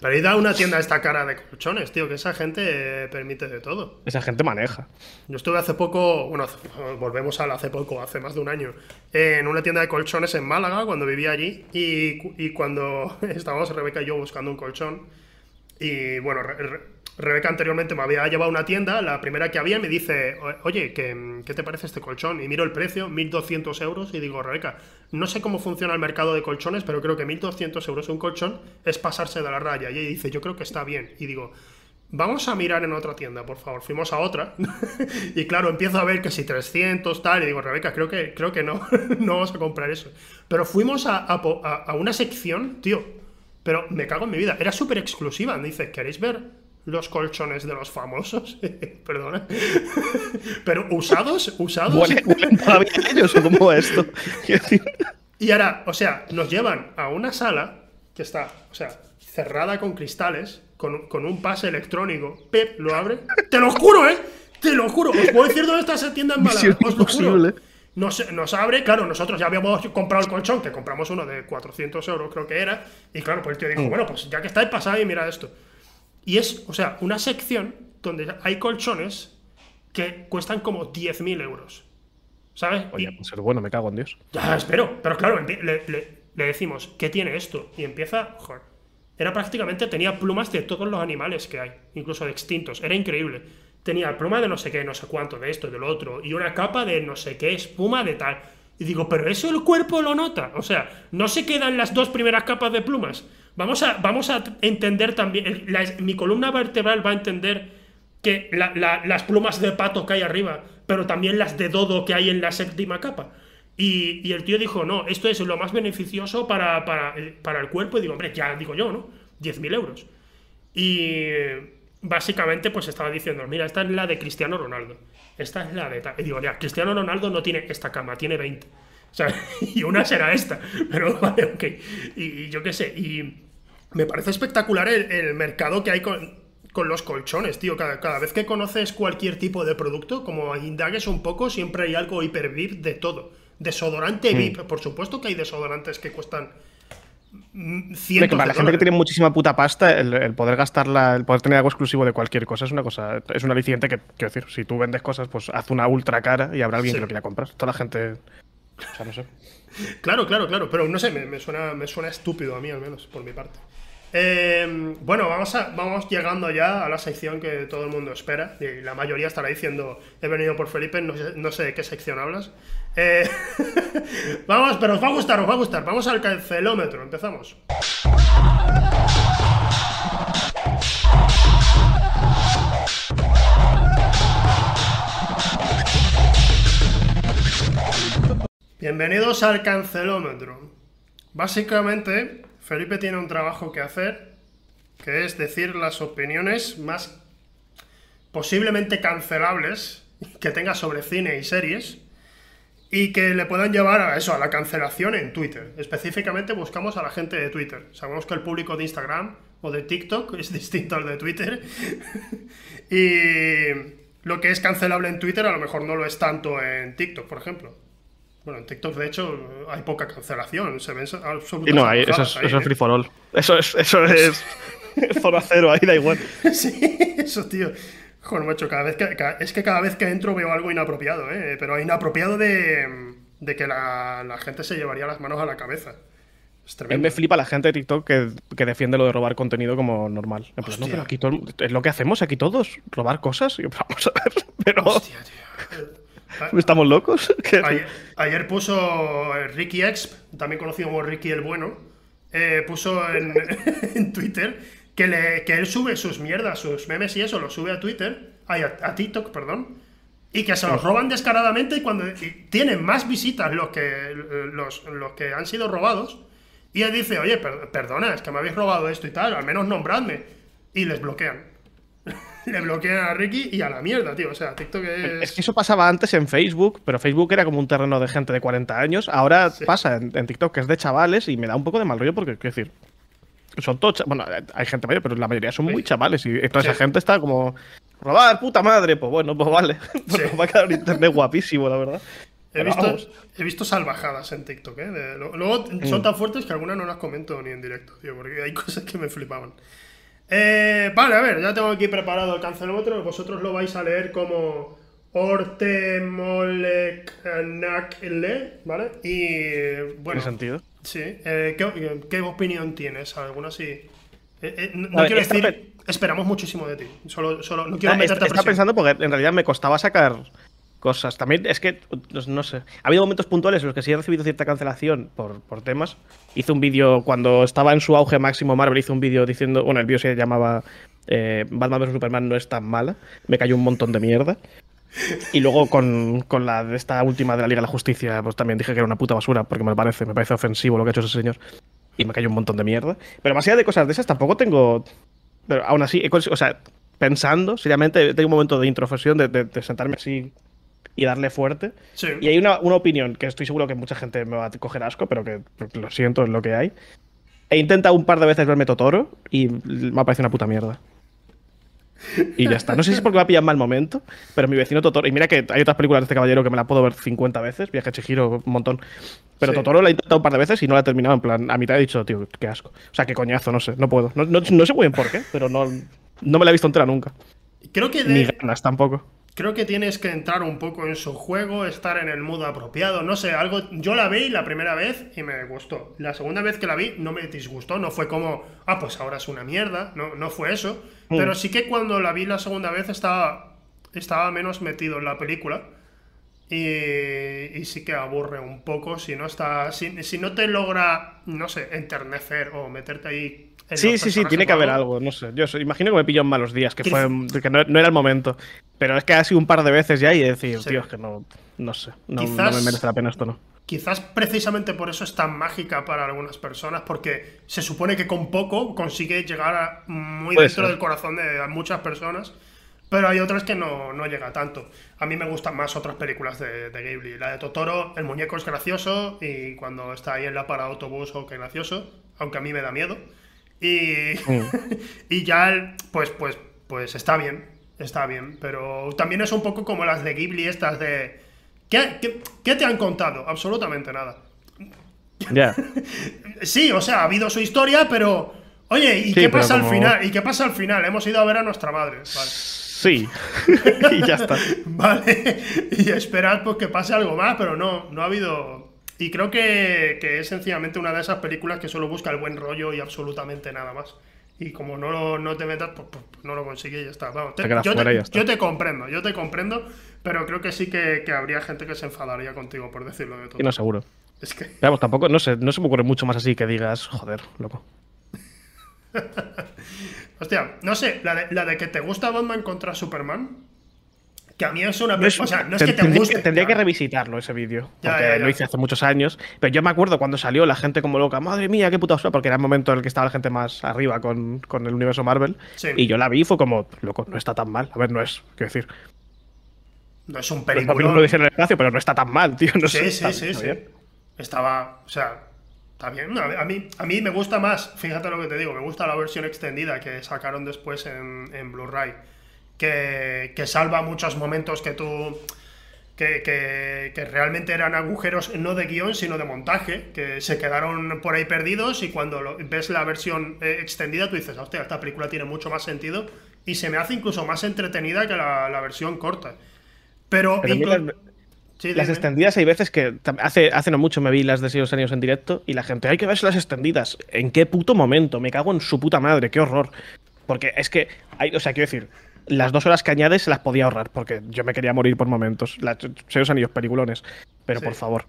Pero id a una tienda esta cara de colchones, tío, que esa gente permite de todo. Esa gente maneja. Yo estuve hace poco, bueno, volvemos al hace poco, hace más de un año, en una tienda de colchones en Málaga, cuando vivía allí, y, cuando estábamos Rebeca y yo buscando un colchón, y bueno, Rebeca anteriormente me había llevado a una tienda, la primera que había, me dice, oye, ¿qué, ¿qué, te parece este colchón? Y miro el precio, 1.200 euros, y digo, Rebeca, no sé cómo funciona el mercado de colchones, pero creo que 1.200 euros un colchón es pasarse de la raya. Y ella dice, yo creo que está bien. Y digo, vamos a mirar en otra tienda, por favor. Fuimos a otra. y claro, empiezo a ver que si 300, tal. Y digo, Rebeca, creo que, creo que no, no vamos a comprar eso. Pero fuimos a, a, a una sección, tío, pero me cago en mi vida. Era súper exclusiva. Me dice, ¿queréis ver los colchones de los famosos, perdona, pero usados, usados. Bueno, ellos o cómo esto. y ahora, o sea, nos llevan a una sala que está, o sea, cerrada con cristales, con, con un pase electrónico. Pep lo abre. Te lo juro, ¿eh? Te lo juro. Os puedo decir dónde está esa tienda en Málaga. Os lo juro. Nos, nos, abre, claro, nosotros ya habíamos comprado el colchón, que compramos uno de 400 euros, creo que era. Y claro, pues el tío dijo, mm. bueno, pues ya que estáis, pasado y mira esto. Y es, o sea, una sección donde hay colchones que cuestan como 10.000 euros. ¿Sabes? Oye, pues ser bueno, me cago en Dios. Ya, espero. Pero claro, le, decimos, ¿qué tiene esto? Y empieza, joder. Era prácticamente, tenía plumas de todos los animales que hay, incluso de extintos. Era increíble. Tenía pluma de no sé qué, no sé cuánto, de esto, del otro, y una capa de no sé qué, espuma de tal. Y digo, pero eso el cuerpo lo nota. O sea, no se quedan las dos primeras capas de plumas. Vamos a, vamos a entender también, mi columna vertebral va a entender que las plumas de pato que hay arriba, pero también las de dodo que hay en la séptima capa. Y, el tío dijo, no, esto es lo más beneficioso para, para, para el cuerpo. Y digo, hombre, ya digo yo, ¿no? 10.000 euros. Y básicamente pues estaba diciendo, mira, esta es la de Cristiano Ronaldo. Esta es la de... Y digo, ya, Cristiano Ronaldo no tiene esta cama, tiene 20. Y una será esta. Pero vale, ok. Y, yo qué sé. Y me parece espectacular el, mercado que hay con, los colchones, tío. Cada, vez que conoces cualquier tipo de producto, como indagues un poco, siempre hay algo hiper VIP de todo. Desodorante hmm. VIP. Por supuesto que hay desodorantes que cuestan cientos Para la gente que tiene muchísima puta pasta, el, poder gastarla, el poder tener algo exclusivo de cualquier cosa es una cosa, es un aliciente que, quiero decir, si tú vendes cosas, pues haz una ultra cara y habrá alguien que lo quiera comprar. Toda la gente Claro, claro, claro, pero no sé, me, suena, me suena estúpido a mí al menos, por mi parte. Eh, bueno, vamos, a, vamos llegando ya a la sección que todo el mundo espera. Y la mayoría estará diciendo, he venido por Felipe, no sé, de qué sección hablas. Eh, vamos, pero os va a gustar, os va a gustar. Vamos al cancelómetro, empezamos. Bienvenidos al cancelómetro. Básicamente, Felipe tiene un trabajo que hacer, que es decir las opiniones más posiblemente cancelables que tenga sobre cine y series y que le puedan llevar a eso, a la cancelación en Twitter. Específicamente buscamos a la gente de Twitter. Sabemos que el público de Instagram o de TikTok es distinto al de Twitter. y lo que es cancelable en Twitter a lo mejor no lo es tanto en TikTok, por ejemplo. Bueno, en TikTok, de hecho, hay poca cancelación. Se ven absolutamente. Y no, eso, es, free for all. Eso es. Eso es... Zona cero, ahí da igual. sí, eso, tío. Joder, macho, cada vez que, es que cada vez que entro veo algo inapropiado, ¿eh? Pero inapropiado de, de que la, la gente se llevaría las manos a la cabeza. A mí me flipa la gente de TikTok que, que, defiende lo de robar contenido como normal. no, pero aquí todo, es lo que hacemos aquí todos, robar cosas. Y vamos a ver, pero. Hostia, tío. ¿Estamos locos? Ayer, puso Ricky Exp, también conocido como Ricky el Bueno, eh, puso en, en Twitter que, le, que él sube sus mierdas, sus memes y eso, lo sube a Twitter, a, a TikTok, perdón, y que se los roban descaradamente y cuando tienen más visitas los que, los, los que han sido robados y él dice, oye, perdona, es que me habéis robado esto y tal, al menos nombradme. Y les bloquean. Le bloquean a Ricky y a la mierda, tío. O sea, TikTok es. Es que eso pasaba antes en Facebook, pero Facebook era como un terreno de gente de 40 años. Ahora pasa en, TikTok que es de chavales y me da un poco de mal rollo porque, quiero decir, son todos. Bueno, hay gente mayor, pero la mayoría son muy chavales y toda esa gente está como. Robar, puta madre. Pues bueno, pues vale. Pues va a quedar un internet guapísimo, la verdad. He visto, he visto, salvajadas en TikTok, ¿eh? luego son mm. tan fuertes que algunas no las comento ni en directo, tío, porque hay cosas que me flipaban. Eh, vale, a ver, ya tengo aquí preparado el cancelómetro. Vosotros lo vais a leer como Ortemoleknakle, ¿vale? Y bueno. ¿Qué sentido? Sí. Eh, ¿qué, opinión tienes? ¿Alguna así? Eh, eh, no, quiero decir. Esperamos muchísimo de ti. Solo, solo no quiero ah, meterte Estaba pensando porque en realidad me costaba sacar cosas. También es que, no sé, ha habido momentos puntuales en los que sí he recibido cierta cancelación por, por temas. Hice un vídeo, cuando estaba en su auge máximo Marvel, hice un vídeo diciendo, bueno, el vídeo se llamaba eh, Batman vs Superman no es tan mala. Me cayó un montón de mierda. Y luego con, con, la de esta última de la Liga de la Justicia, pues también dije que era una puta basura, porque me parece, me parece ofensivo lo que ha hecho ese señor. Y me cayó un montón de mierda. Pero más allá de cosas de esas, tampoco tengo. Pero aún así, o sea, pensando, seriamente, tengo un momento de introfesión, de, de sentarme así y darle fuerte. Y hay una, opinión que estoy seguro que mucha gente me va a coger asco, pero que lo siento, es lo que hay. He intentado un par de veces verme Totoro y me ha parecido una puta mierda. Y ya está. No sé si es porque me ha pillado en mal momento, pero mi vecino Totoro. Y mira que hay otras películas de este caballero que me la puedo ver 50 veces. Viaje a Chihiro, un montón. Pero Totoro la he intentado un par de veces y no la he terminado. En plan, a mitad he dicho, tío, qué asco. O sea, qué coñazo, no sé, no puedo. No, no, sé muy bien por qué, pero no, no me la he visto entera nunca. Creo que Ni ganas tampoco. Creo que tienes que entrar un poco en su juego, estar en el mood apropiado, no sé, algo. Yo la vi la primera vez y me gustó. La segunda vez que la vi no me disgustó, no fue como, ah, pues ahora es una mierda, no, no fue eso. Mm. Pero sí que cuando la vi la segunda vez estaba, estaba menos metido en la película. Y, sí que aburre un poco si no está. Si, si no te logra, no sé, enternecer o meterte ahí Sí, sí, sí, tiene que haber algo, no sé. Yo imagino que me pilló en malos días, que, fue, que no, era el momento. Pero es que ha sido un par de veces ya y he decir, tío, es que no, no sé, no, me merece la pena esto, ¿no? Quizás precisamente por eso es tan mágica para algunas personas, porque se supone que con poco consigue llegar muy dentro del corazón de muchas personas, pero hay otras que no, no llega tanto. A mí me gustan más otras películas de, de Ghibli. La de Totoro, el muñeco es gracioso y cuando está ahí en la parada autobús, o que gracioso, aunque a mí me da miedo. Y, mm. y ya, pues, pues, pues está bien, está bien. Pero también es un poco como las de Ghibli, estas de. ¿Qué, qué, te han contado? Absolutamente nada. Ya. sí, o sea, ha habido su historia, pero. Oye, ¿y qué pasa al final? ¿Y qué pasa al final? Hemos ido a ver a nuestra madre. Sí. y ya está. vale. Y esperar pues, que pase algo más, pero no, no ha habido. Y creo que, es sencillamente una de esas películas que solo busca el buen rollo y absolutamente nada más. Y como no, no te metas, pues, pues, pues, no lo consigue y ya está. yo, te, comprendo, yo te comprendo, pero creo que sí que, habría gente que se enfadaría contigo, por decirlo de todo. Y no seguro. Es que. Vamos, tampoco, no sé, no se me ocurre mucho más así que digas, joder, loco. Hostia, no sé, la de, la de que te gusta Batman contra Superman. Que a mí es una. No es, o sea, no es que te guste. tendría que revisitarlo ese vídeo. Porque lo hice hace muchos años. Pero yo me acuerdo cuando salió la gente como loca. Madre mía, qué puta Porque era el momento en el que estaba la gente más arriba con, con el universo Marvel. Y yo la vi y fue como, loco, no está tan mal. A ver, no es. Quiero decir. No es un película. No lo en el espacio, pero no está tan mal, tío. No sí, sí, sí, sí. Estaba. O sea. Está bien. a, mí, a mí me gusta más. Fíjate lo que te digo. Me gusta la versión extendida que sacaron después en, en Blu-ray que, salva muchos momentos que tú que, que, que, realmente eran agujeros no de guion, sino de montaje, que se quedaron por ahí perdidos y cuando lo, ves la versión eh, extendida tú dices, hostia, esta película tiene mucho más sentido y se me hace incluso más entretenida que la, la versión corta. Pero... Pero Sí, las extendidas hay veces que hace, hace no mucho me vi las de Seis años en directo y la gente, hay que verse las extendidas. ¿En qué puto momento? Me cago en su puta madre, qué horror. Porque es que, hay, o sea, quiero decir, las dos horas que añades se las podía ahorrar porque yo me quería morir por momentos. Las, Seis anillos peliculones. Pero por favor.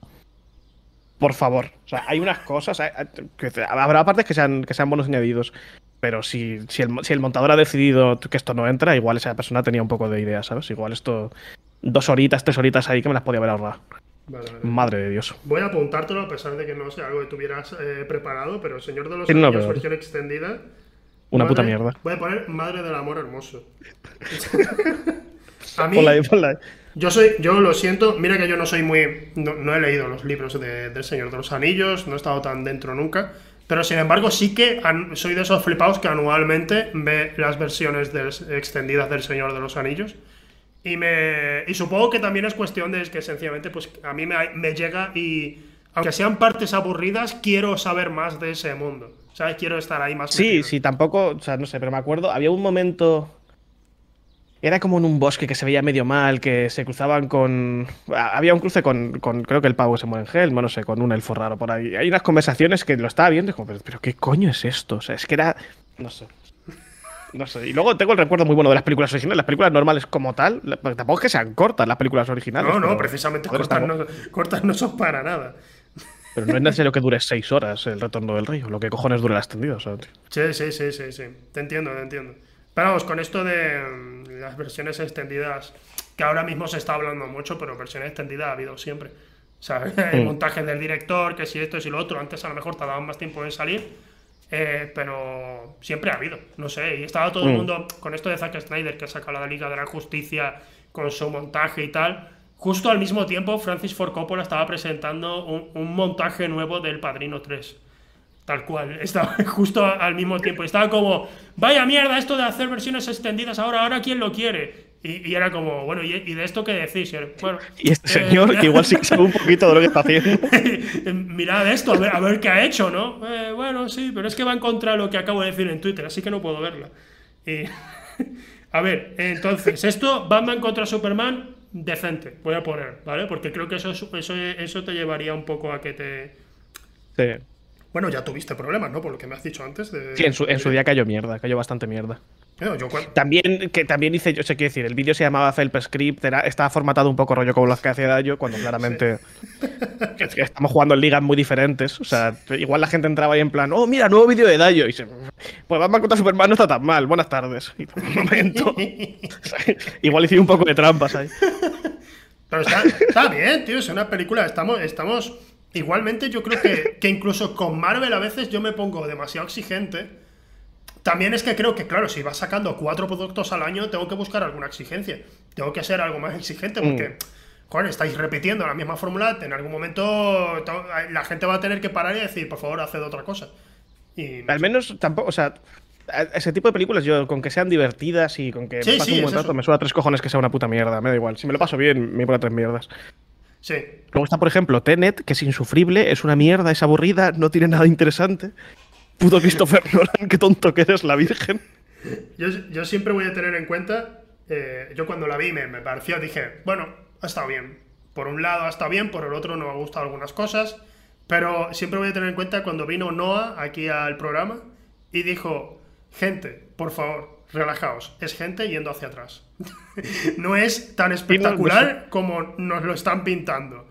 Por favor. O sea, hay unas cosas. habrá partes que sean, que sean buenos añadidos. Pero si, si, el, si el montador ha decidido que esto no entra, igual esa persona tenía un poco de idea, ¿sabes? Igual esto dos horitas, tres horitas ahí que me las podía haber ahorrado. Madre de Dios. Voy a apuntártelo a pesar de que no sea algo que tuvieras eh, preparado, pero el Señor de los Anillos, versión extendida. Una puta mierda. Voy a poner Madre del Amor Hermoso. a mí. Yo soy, yo lo siento, mira que yo no soy muy. No, he leído los libros de, del Señor de los Anillos, no he estado tan dentro nunca. Pero sin embargo, sí que soy de esos flipados que anualmente ve las versiones extendidas del Señor de los Anillos. Y, me, y supongo que también es cuestión de que sencillamente pues a mí me, me llega y aunque sean partes aburridas, quiero saber más de ese mundo. ¿Sabes? Quiero estar ahí más. Sí, sí, tampoco, o sea, no sé, pero me acuerdo, había un momento... Era como en un bosque que se veía medio mal, que se cruzaban con... Había un cruce con, con creo que el pavo se muere en gel, no sé, con un elfo raro por ahí. Hay unas conversaciones que lo estaba viendo y como, pero, pero ¿qué coño es esto? O sea, es que era... No sé, no sé. Y luego tengo el recuerdo muy bueno de las películas originales. Las películas normales como tal, tampoco es que sean cortas las películas originales. No, no, precisamente cortas no, cortas no, son para nada. Pero no es necesario que dure seis horas el retorno del río. Lo que cojones dure la extendida. Sí, sí, sí, sí, sí. Te entiendo, te entiendo. Pero vamos, con esto de mm, las versiones extendidas, que ahora mismo se está hablando mucho, pero versiones extendidas ha habido siempre. O sea, el mm. montaje del director, que si esto, y lo otro, antes a lo mejor tardaban más tiempo en salir eh, pero siempre ha habido, no sé, y estaba todo el mm. mundo con esto de Zack Snyder que ha sacado la Liga de la Justicia con su montaje y tal. Justo al mismo tiempo, Francis Ford Coppola estaba presentando un, montaje nuevo del Padrino 3. Tal cual, estaba justo al mismo tiempo. Estaba como, vaya mierda esto de hacer versiones extendidas ahora, ahora quién lo quiere. Y, era como, bueno, ¿y, de esto qué decís? Bueno, y este eh, señor, que igual sí sabe un poquito de lo que está haciendo. Mirad esto, a ver, a ver qué ha hecho, ¿no? Eh, bueno, sí, pero es que va en contra de lo que acabo de decir en Twitter, así que no puedo verla. a ver, entonces, esto, Batman contra Superman, decente, voy a poner, ¿vale? Porque creo que eso, eso, eso te llevaría un poco a que te... Sí. Bueno, ya tuviste problemas, ¿no? Por lo que me has dicho antes. De... Sí, en su, en su día cayó mierda, cayó bastante mierda. También, que también hice, yo sé qué decir, el vídeo se llamaba Felp Script, estaba formatado un poco rollo como los que hacía Dayo, cuando claramente estamos jugando en ligas muy diferentes. O sea, igual la gente entraba ahí en plan, oh, mira, nuevo vídeo de Dayo. Y se, pues Batman contra Superman no está tan mal, buenas tardes. Y por un momento, igual hice un poco de trampas ahí. Pero está, bien, tío, es una película, estamos, estamos... Igualmente yo creo que, que incluso con Marvel a veces yo me pongo demasiado exigente también es que creo que, claro, si vas sacando cuatro productos al año, tengo que buscar alguna exigencia. Tengo que ser algo más exigente porque, mm. joder, estáis repitiendo la misma fórmula. En algún momento la gente va a tener que parar y decir, por favor, haced otra cosa. Y, Al menos tampoco, o sea, ese tipo de películas, yo con que sean divertidas y con que me pase un buen rato, me suena tres cojones que sea una puta mierda, me da igual. Si me lo paso bien, me pone tres mierdas. Sí. Luego está, por ejemplo, Tenet, que es insufrible, es una mierda, es aburrida, no tiene nada interesante. Puto Christopher Nolan, qué tonto que eres, la Virgen. Yo, siempre voy a tener en cuenta, eh, yo cuando la vi me, me pareció, dije, bueno, ha estado bien. Por un lado ha estado bien, por el otro no me han gustado algunas cosas, pero siempre voy a tener en cuenta cuando vino Noah aquí al programa y dijo, gente, por favor, relajaos, es gente yendo hacia atrás. no es tan espectacular como nos lo están pintando.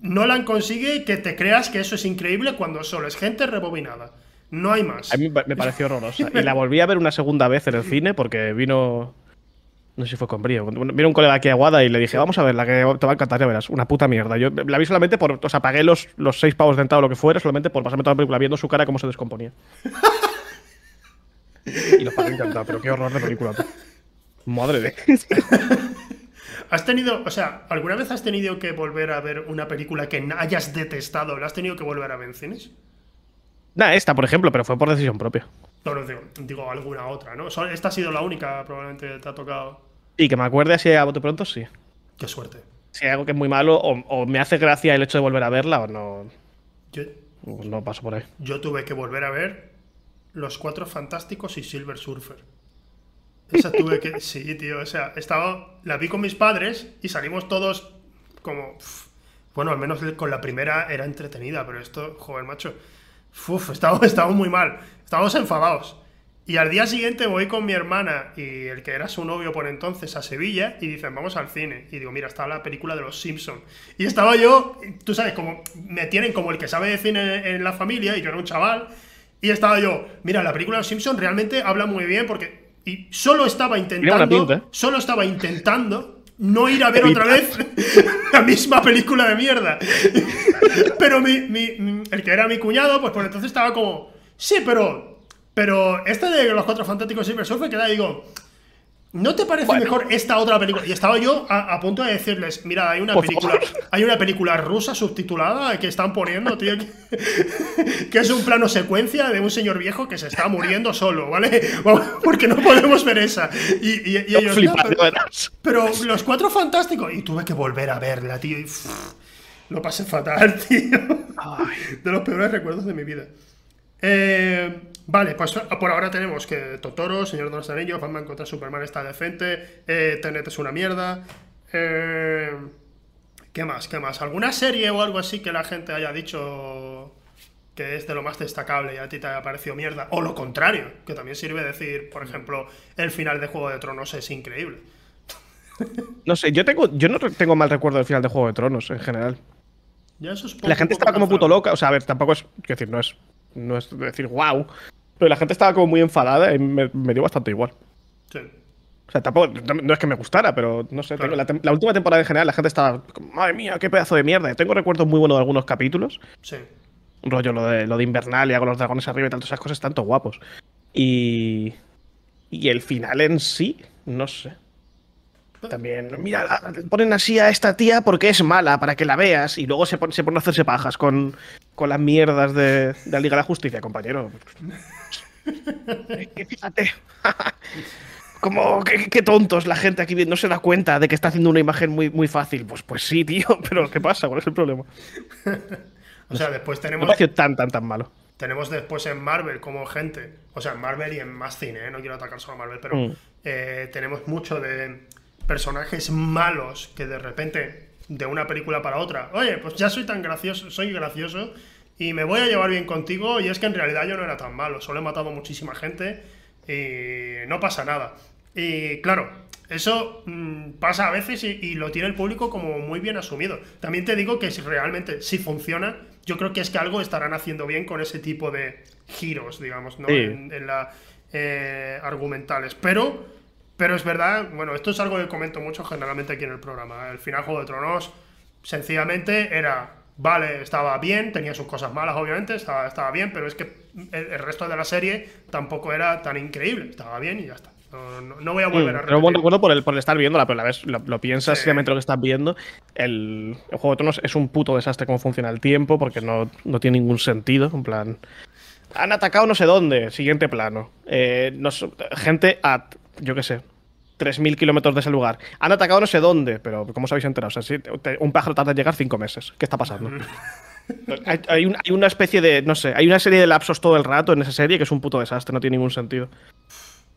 Nolan consigue que te creas que eso es increíble cuando solo es gente rebobinada. No hay más. A mí me pareció horrorosa. Y la volví a ver una segunda vez en el cine porque vino. No sé si fue con brío. Vino un colega aquí a Guada y le dije, vamos a ver, la que te va a encantar, ya verás. Una puta mierda. Yo la vi solamente por. O sea, pagué los, los seis pavos de entrada o lo que fuera, solamente por pasarme toda la película viendo su cara cómo se descomponía. y lo pagué encantado, pero qué horror de película. Madre de. ¿Has tenido, o sea, alguna vez has tenido que volver a ver una película que hayas detestado? ¿La has tenido que volver a ver en cines? Nah, esta, por ejemplo, pero fue por decisión propia. No, no digo, digo alguna otra, ¿no? Esta ha sido la única, probablemente te ha tocado. Y que me acuerde así a bote pronto, sí. Qué suerte. si hay algo que es muy malo, o, me hace gracia el hecho de volver a verla o no. Yo, no paso por ahí. Yo tuve que volver a ver Los Cuatro Fantásticos y Silver Surfer. Esa tuve que. Sí, tío. O sea, estaba. La vi con mis padres y salimos todos como. bueno, al menos con la primera era entretenida, pero esto, joder, macho. Uf, estábamos, estábamos muy mal. Estábamos enfadados. Y al día siguiente voy con mi hermana y el que era su novio por entonces a Sevilla y dicen, vamos al cine. Y digo, mira, está la película de los Simpsons. Y estaba yo, tú sabes, como me tienen como el que sabe de cine en la familia y yo era un chaval. Y estaba yo, mira, la película de los Simpsons realmente habla muy bien porque... Y solo estaba intentando... ¿eh? Solo estaba intentando no ir a ver otra vez la misma película de mierda. Pero mi, el que era mi cuñado, pues por entonces estaba como, sí, pero pero esta de los cuatro fantásticos Silver Surfer, que da, digo, ¿no te parece mejor esta otra película? Y estaba yo a, punto de decirles, mira, hay una película, hay una película rusa subtitulada que están poniendo, tío, que, es un plano secuencia de un señor viejo que se está muriendo solo, ¿vale? Porque no podemos ver esa. Y, ellos, pero, los cuatro fantásticos. Y tuve que volver a verla, tío. Y, lo pasé fatal, tío. De los peores recuerdos de mi vida. Eh, Vale, pues por ahora tenemos que Totoro, Señor de los Anillos, Batman contra Superman está decente, eh, Tenet es una mierda. Eh, ¿Qué más? ¿Qué más? ¿Alguna serie o algo así que la gente haya dicho que es de lo más destacable y a ti te haya parecido mierda? O lo contrario, que también sirve decir, por ejemplo, el final de Juego de Tronos es increíble. No sé, yo tengo, yo no tengo mal recuerdo del final de Juego de Tronos en general. la gente estaba como puto loca, o sea, a ver, tampoco es, quiero decir, no es, no es decir wow, pero la gente estaba como muy enfadada y me, dio bastante igual. Sí. O sea, tampoco, no, es que me gustara, pero no sé. la, última temporada en general la gente estaba, madre mía, qué pedazo de mierda. Tengo recuerdos muy buenos de algunos capítulos. Sí. Un rollo lo de, lo de Invernalia con los dragones arriba y tantas esas cosas, tanto guapos. Y. Y el final en sí, no sé. También, mira, ponen así a esta tía porque es mala, para que la veas, y luego se pone, se pone a hacerse pajas con, con las mierdas de, de la Liga de la Justicia, compañero. Fíjate. Como, qué, tontos la gente aquí no se da cuenta de que está haciendo una imagen muy, muy fácil. Pues, pues sí, tío, pero ¿qué pasa? ¿Cuál es el problema? o sea, después tenemos. No tan, tan, tan malo. Tenemos después en Marvel como gente, o sea, en Marvel y en más cine, ¿eh? no quiero atacar solo a Marvel, pero mm. eh, tenemos mucho de personajes malos que de repente, de una película para otra, oye, pues ya soy tan gracioso, soy gracioso y me voy a llevar bien contigo y es que en realidad yo no era tan malo, solo he matado muchísima gente y no pasa nada. Y claro, eso mm, pasa a veces y, lo tiene el público como muy bien asumido. También te digo que si realmente, si funciona, yo creo que es que algo estarán haciendo bien con ese tipo de giros, digamos, ¿no? En, la eh, argumentales. Pero, pero es verdad, bueno, esto es algo que comento mucho generalmente aquí en el programa. El final Juego de Tronos, sencillamente era Vale, estaba bien, tenía sus cosas malas, obviamente, estaba, estaba bien, pero es que el, resto de la serie tampoco era tan increíble. Estaba bien y ya está. No, voy a volver a repetir. Pero buen recuerdo por el, por estar viéndola, pero la vez lo, piensas seriamente lo que estás viendo. El, Juego de Tronos es un puto desastre cómo funciona el tiempo, porque no, no tiene ningún sentido. En plan. Han atacado no sé dónde, siguiente plano. Eh, gente a, yo qué sé, 3.000 kilómetros de ese lugar. Han atacado no sé dónde, pero ¿cómo os habéis enterado? O sea, un pájaro tarda en llegar cinco meses. ¿Qué está pasando? hay, una especie de, no sé, hay una serie de lapsos todo el rato en esa serie que es un puto desastre, no tiene ningún sentido.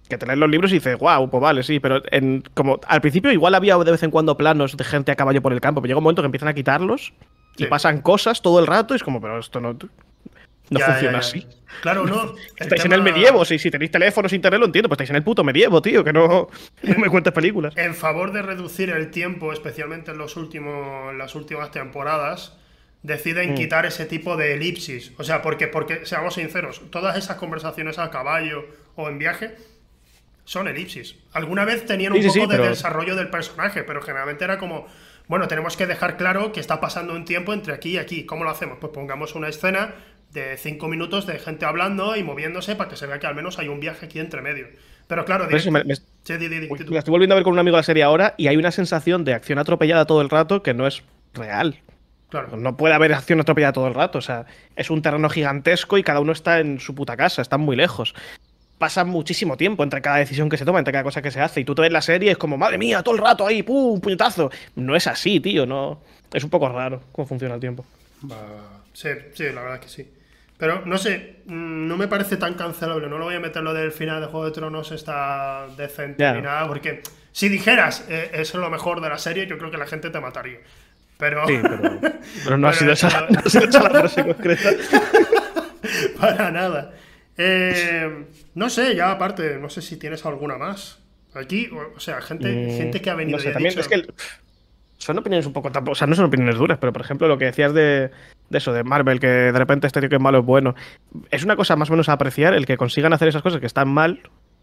Que te lees los libros y dices, wow, pues vale, sí, pero en, como al principio igual había de vez en cuando planos de gente a caballo por el campo, pero llega un momento que empiezan a quitarlos y pasan cosas todo el rato y es como, pero esto no, no funciona así. Claro, no. estáis en el medievo, si, si tenéis teléfonos, internet, lo entiendo, pues estáis en el puto medievo, tío, que no, me cuentes películas. En favor de reducir el tiempo, especialmente en los últimos, las últimas temporadas, deciden mm. quitar ese tipo de elipsis. O sea, porque, porque, seamos sinceros, todas esas conversaciones a caballo o en viaje son elipsis. Alguna vez tenían un poco de desarrollo del personaje, pero generalmente era como, bueno, tenemos que dejar claro que está pasando un tiempo entre aquí y aquí. ¿Cómo lo hacemos? Pues pongamos una escena de cinco minutos de gente hablando y moviéndose para que se vea que al menos hay un viaje aquí entre medio. Pero claro, estoy volviendo a ver con un amigo la serie ahora y hay una sensación de acción atropellada todo el rato que no es real. Claro. No puede haber acción atropellada todo el rato. O sea, es un terreno gigantesco y cada uno está en su puta casa, están muy lejos. pasa muchísimo tiempo entre cada decisión que se toma, entre cada cosa que se hace. Y tú te ves la serie y es como, madre mía, todo el rato ahí, pum, puñetazo. No es así, tío, no. Es un poco raro cómo funciona el tiempo. sí, sí, la verdad es que sí. Pero no sé, mm, no me parece tan cancelable. No lo voy a meter lo del final de Juego de Tronos, está decente ni nada, porque si dijeras eh, eso es lo mejor de la serie, yo creo que la gente te mataría. Pero, sí, pero, no, ha sido esa, no ha sido esa la frase concreta. Para nada. Eh, no sé, ya aparte, no sé si tienes alguna más. Aquí, o sea, gente, mm, gente que ha venido. No sé, también es que son opiniones un poco. O sea, no son opiniones duras, pero por ejemplo, lo que decías de, eso, de Marvel, que de repente este tío que es malo es bueno. Es una cosa más o menos a apreciar el que consigan hacer esas cosas que están mal,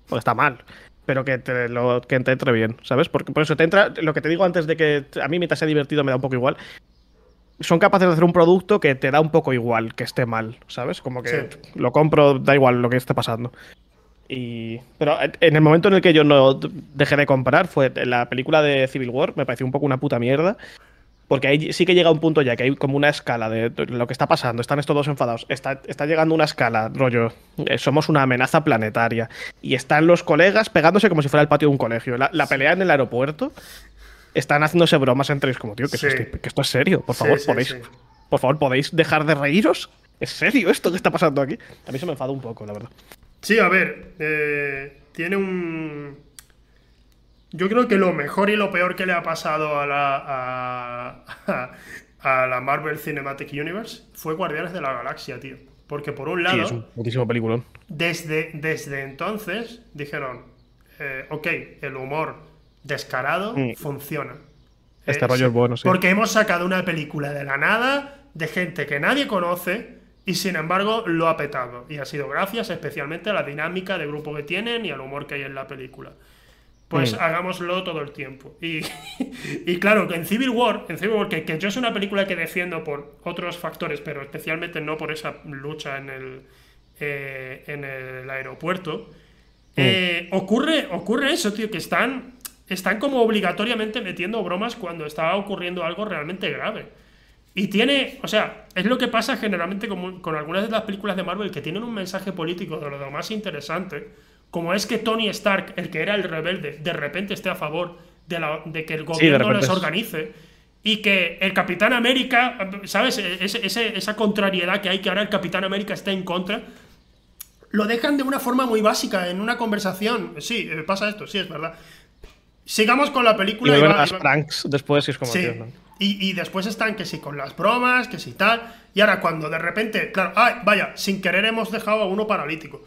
o está mal, pero que te, lo, que te entre bien, ¿sabes? Porque por eso te entra. Lo que te digo antes de que a mí mientras sea divertido me da un poco igual son capaces de hacer un producto que te da un poco igual que esté mal, ¿sabes? Como que lo compro, da igual lo que esté pasando. Y... Pero en el momento en el que yo no dejé de comprar fue la película de Civil War, me pareció un poco una puta mierda. Porque ahí sí que llega un punto ya que hay como una escala de lo que está pasando, están estos dos enfadados, está, está llegando una escala, rollo, eh, somos una amenaza planetaria. Y están los colegas pegándose como si fuera el patio de un colegio. La, la pelea en el aeropuerto están haciéndose bromas entre ellos, como, tío, que, esto, es serio. Por favor, podéis. Por favor, ¿podéis dejar de reíros? ¿Es serio esto que está pasando aquí? A mí se me enfada un poco, la verdad. Sí, a ver. Eh, tiene un. Yo creo que lo mejor y lo peor que le ha pasado a la. A, la Marvel Cinematic Universe fue Guardianes de la Galaxia, tío. Porque por un lado. Sí, es un muchísimo. Desde, desde entonces dijeron. Eh, ok, el humor descarado, mm. funciona. Este rollo es bueno, sí. Porque hemos sacado una película de la nada, de gente que nadie conoce, y sin embargo lo ha petado. Y ha sido gracias especialmente a la dinámica de grupo que tienen y al humor que hay en la película. Pues mm. hagámoslo todo el tiempo. Y, y, claro, que en Civil War, en Civil War que, que, yo es una película que defiendo por otros factores, pero especialmente no por esa lucha en el, eh, en el aeropuerto, mm. eh, ocurre, ocurre eso, tío, que están están como obligatoriamente metiendo bromas cuando está ocurriendo algo realmente grave. Y tiene, o sea, es lo que pasa generalmente con, con, algunas de las películas de Marvel que tienen un mensaje político de lo más interesante, como es que Tony Stark, el que era el rebelde, de repente esté a favor de, la, de que el gobierno les organice y que el Capitán América, ¿sabes? esa contrariedad que hay que ahora el Capitán América está en contra, lo dejan de una forma muy básica en una conversación. Sí, eh, pasa esto, sí, es verdad. Sigamos con la película. Y, pranks después y es como. Sí. Y, después están que sí con las bromas, que sí tal. Y ahora cuando de repente, claro, ay, vaya, sin querer hemos dejado a uno paralítico.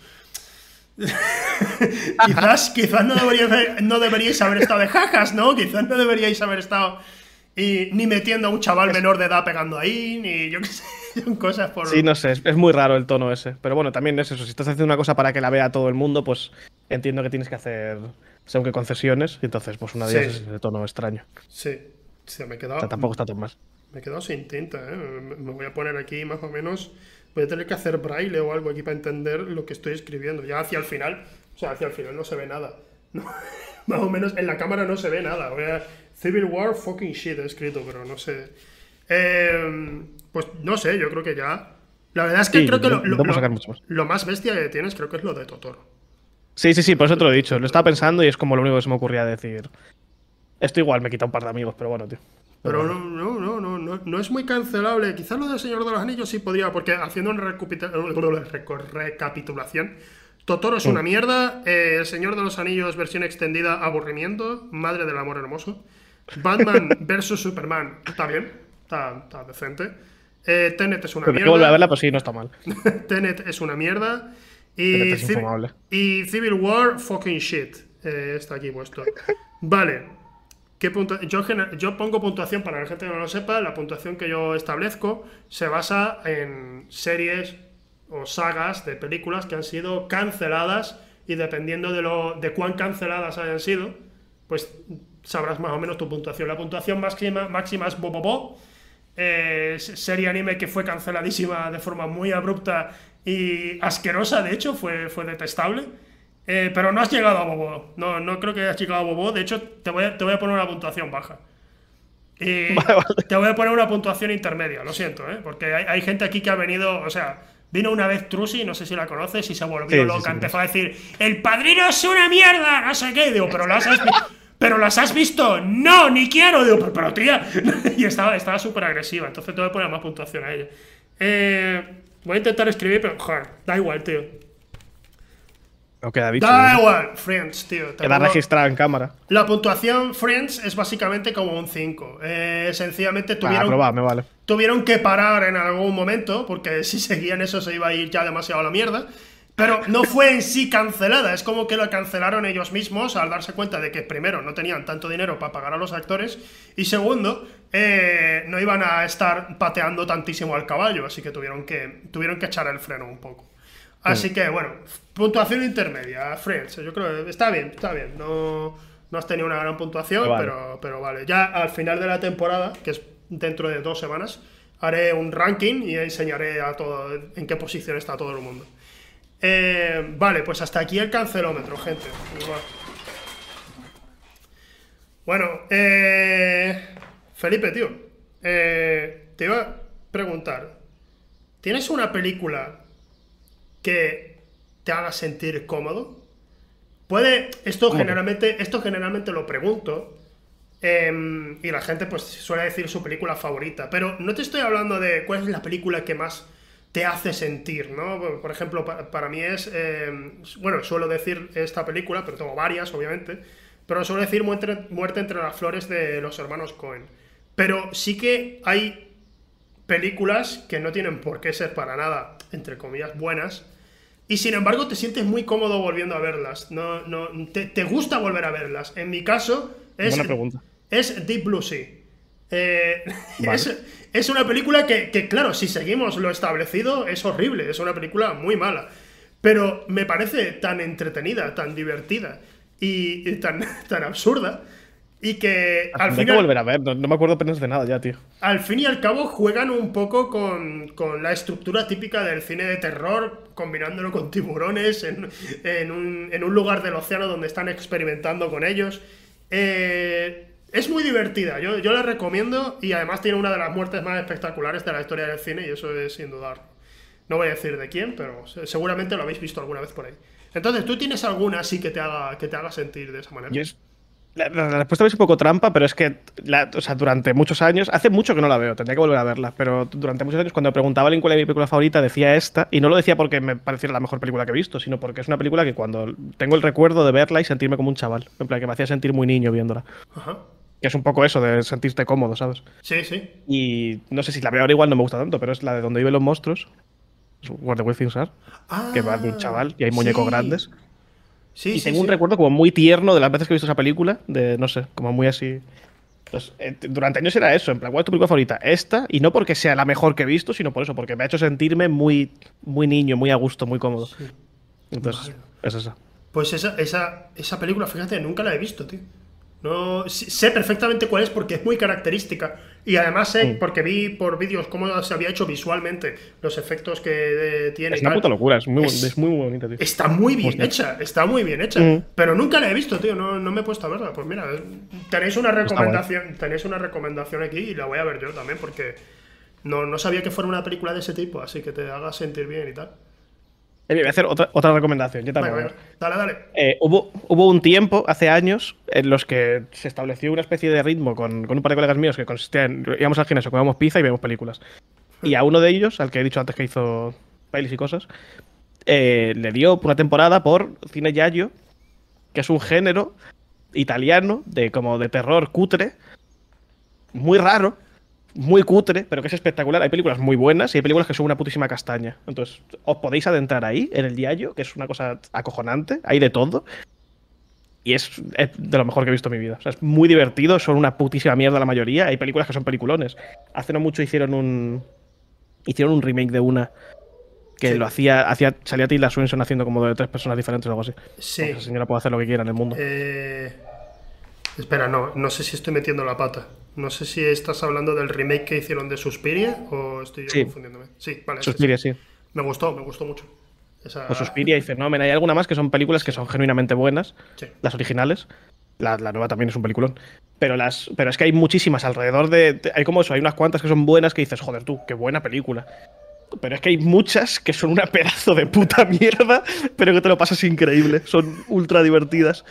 quizás, quizás no deberíais, no deberíais haber estado de jajas, ¿no? Quizás no deberíais haber estado y, ni metiendo a un chaval menor de edad pegando ahí, ni yo qué sé, cosas por... Sí, no sé, es, muy raro el tono ese. Pero bueno, también es eso, si estás haciendo una cosa para que la vea todo el mundo, pues entiendo que tienes que hacer según que concesiones, y entonces pues una de ellas es de tono extraño. Sí, se me he quedado... O sea, tampoco está todo más. Me he quedado sin tinta, ¿eh? Me voy a poner aquí más o menos... Voy a tener que hacer braille o algo aquí para entender lo que estoy escribiendo. Ya hacia el final, o sea, hacia el final no se ve nada. más o menos en la cámara no se ve nada. Voy a... Civil War fucking shit he escrito, pero no sé. Eh, pues no sé, yo creo que ya... La verdad es que creo que lo, lo, más bestia que tienes creo que es lo de Totoro. Sí, sí, sí, por eso te lo he dicho. Lo estaba pensando y es como lo único que se me ocurría decir. Esto igual me quita un par de amigos, pero bueno, tío. Pero, no, no, no, no, no, es muy cancelable. Quizás lo del Señor de los Anillos sí podría, porque haciendo una recapitulación, Totoro es una mm. mierda, eh, El Señor de los Anillos versión extendida, aburrimiento, Madre del Amor Hermoso, Batman vs Superman, está bien, está, decente. Eh, Tenet es una mierda. Vuelve a verla, pues sí, no está mal. Tenet es una mierda. Y, y Civil War, fucking shit. Eh, está aquí puesto. Vale. ¿Qué yo, yo pongo puntuación para la gente que no lo sepa. La puntuación que yo establezco se basa en series o sagas de películas que han sido canceladas y dependiendo de, lo, de cuán canceladas hayan sido, pues sabrás más o menos tu puntuación. La puntuación máxima, máxima es Bobobo. Eh, serie anime que fue canceladísima de forma muy abrupta y asquerosa, de hecho, fue, fue detestable. Eh, pero no has llegado a Bobo. No, no creo que hayas llegado a Bobo. De hecho, te voy a, te voy a poner una puntuación baja. Y te voy a poner una puntuación intermedia, lo siento, ¿eh? porque hay, hay, gente aquí que ha venido, o sea, Vino una vez Trusi, no sé si la conoces, y se volvió Sí, loca. sí, Empezó a decir: ¡El padrino es una mierda! No sé qué. Digo, pero las has visto. ¿Pero las has visto? No, ni quiero. Digo, pero, pero tía. y estaba estaba súper agresiva. Entonces tengo que poner más puntuación a ella. Eh, voy a intentar escribir, pero joder, da igual, tío. Queda dicho. Da igual, Friends, tío. Queda registrado en cámara. La puntuación Friends es básicamente como un 5. Eh, sencillamente Ah, tuvieron, aprobado, me vale. tuvieron que parar en algún momento, porque si seguían eso se iba a ir ya demasiado a la mierda. Pero no fue en sí cancelada, es como que lo cancelaron ellos mismos al darse cuenta de que primero no tenían tanto dinero para pagar a los actores y segundo eh, no iban a estar pateando tantísimo al caballo, así que tuvieron que, tuvieron que echar el freno un poco. Así que bueno, puntuación intermedia, Friends, yo creo que está bien, está bien, no, no has tenido una gran puntuación, Vale. pero, pero vale, ya al final de la temporada, que es dentro de dos semanas, haré un ranking y enseñaré a todo en qué posición está todo el mundo. Eh, vale, pues hasta aquí el cancelómetro, gente. Bueno, eh, Felipe, tío, eh, te iba a preguntar, ¿tienes una película que te haga sentir cómodo? Puede, esto generalmente, esto generalmente lo pregunto em, y la gente pues suele decir su película favorita, pero no te estoy hablando de cuál es la película que más te hace sentir, ¿no? Por- ejemplo, pa- para, mí es, em, bueno, suelo decir esta película, pero tengo varias, obviamente, pero suelo decir Muerte, Muerte entre las flores de los hermanos Cohen. Pero sí que hay películas que no tienen por qué ser para nada, entre comillas, buenas, y sin embargo te sientes muy cómodo volviendo a verlas. No, no, te, te gusta volver a verlas. En mi caso, es, Deep Blue Sea. Eh, Vale. es, es una película que, que, claro, si seguimos lo establecido, es horrible. Es una película muy mala. Pero me parece tan entretenida, tan divertida y, y tan, tan absurda. Y que al Tendré que final, volver a ver, no, no me acuerdo apenas de nada ya, tío. al fin y al cabo juegan un poco con, con la estructura típica del cine de terror, combinándolo con tiburones en, en un, en un lugar del océano donde están experimentando con ellos. Eh, es muy divertida, yo, yo la recomiendo y además tiene una de las muertes más espectaculares de la historia del cine y eso es sin dudar. No voy a decir de quién, pero se- seguramente lo habéis visto alguna vez por ahí. Entonces, ¿tú tienes alguna así que te haga, que te haga sentir de esa manera? Yo es- la, la- la respuesta es un poco trampa, pero es que la- o sea, durante muchos años, hace mucho que no la veo, tendría que volver a verla, pero durante muchos años cuando me preguntaba a alguien cuál era mi película favorita, decía esta, y no lo decía porque me pareciera la mejor película que he visto, sino porque es una película que cuando tengo el recuerdo de verla y sentirme como un chaval, en plan que me hacía sentir muy niño viéndola. Ajá. Que es un poco eso, de sentirte cómodo, ¿sabes? Sí, sí. Y no sé si la veo ahora igual no me gusta tanto, pero es la de donde viven los monstruos. Where the Things Are, que va de un chaval y hay muñecos sí. grandes. Sí, Y sí, tengo un recuerdo como muy tierno de las veces que he visto esa película, de no sé, como muy así. Pues, eh, durante años era eso, en plan, ¿cuál es tu película favorita? Esta, y no porque sea la mejor que he visto, sino por eso, porque me ha hecho sentirme muy, muy niño, muy a gusto, muy cómodo. Entonces, es esa. Pues esa, esa, esa película, fíjate, nunca la he visto, tío. No, sé perfectamente cuál es porque es muy característica. Y además sé, Mm. porque vi por vídeos cómo se había hecho visualmente, los efectos que eh, tiene. Es una puta locura, es muy, Es- es muy, muy bonita, tío. Está muy bien Hostia. hecha, está muy bien hecha. Mm. Pero nunca la he visto, tío. No, no me he puesto a verla. Pues mira, tenéis una recomendación, tenéis una recomendación aquí y la voy a ver yo también, porque no, no sabía que fuera una película de ese tipo, así que te haga sentir bien y tal. Voy a hacer otra, otra recomendación, yo también. venga, dale, dale. Eh, hubo, hubo un tiempo, hace años, en los que se estableció una especie de ritmo con, con un par de colegas míos que consistía en íbamos al gimnasio, comíamos pizza y veíamos películas. Y a uno de ellos, al que he dicho antes que hizo pelis y cosas, eh, le dio una temporada por cine yayo, que es un género italiano de como de terror cutre, muy raro, muy cutre, pero que es espectacular. Hay películas muy buenas y hay películas que son una putísima castaña. Entonces, os podéis adentrar ahí, en el Yayo, que es una cosa acojonante, hay de todo. Y es, es de lo mejor que he visto en mi vida. O sea, es muy divertido, son una putísima mierda la mayoría. Hay películas que son peliculones. Hace no mucho hicieron un. Hicieron un remake de una que Sí. lo hacía, hacía. Salía Tilda Swinton haciendo como de tres personas diferentes o algo así. Sí. Esa señora puede hacer lo que quiera en el mundo. Eh, espera, no, no sé si estoy metiendo la pata. No sé si estás hablando del remake que hicieron de Suspiria o estoy yo Sí. confundiéndome. Sí, vale. Suspiria, sí. sí. Me gustó, me gustó mucho. Esa- O Suspiria y Fenómeno. Hay alguna más que son películas que son genuinamente buenas. Sí. Las originales. La, la nueva también es un peliculón. Pero, las, pero es que hay muchísimas alrededor de, de- Hay como eso, hay unas cuantas que son buenas que dices, joder, tú, qué buena película. pero es que hay muchas que son una pedazo de puta mierda, pero que te lo pasas increíble. Son ultra divertidas.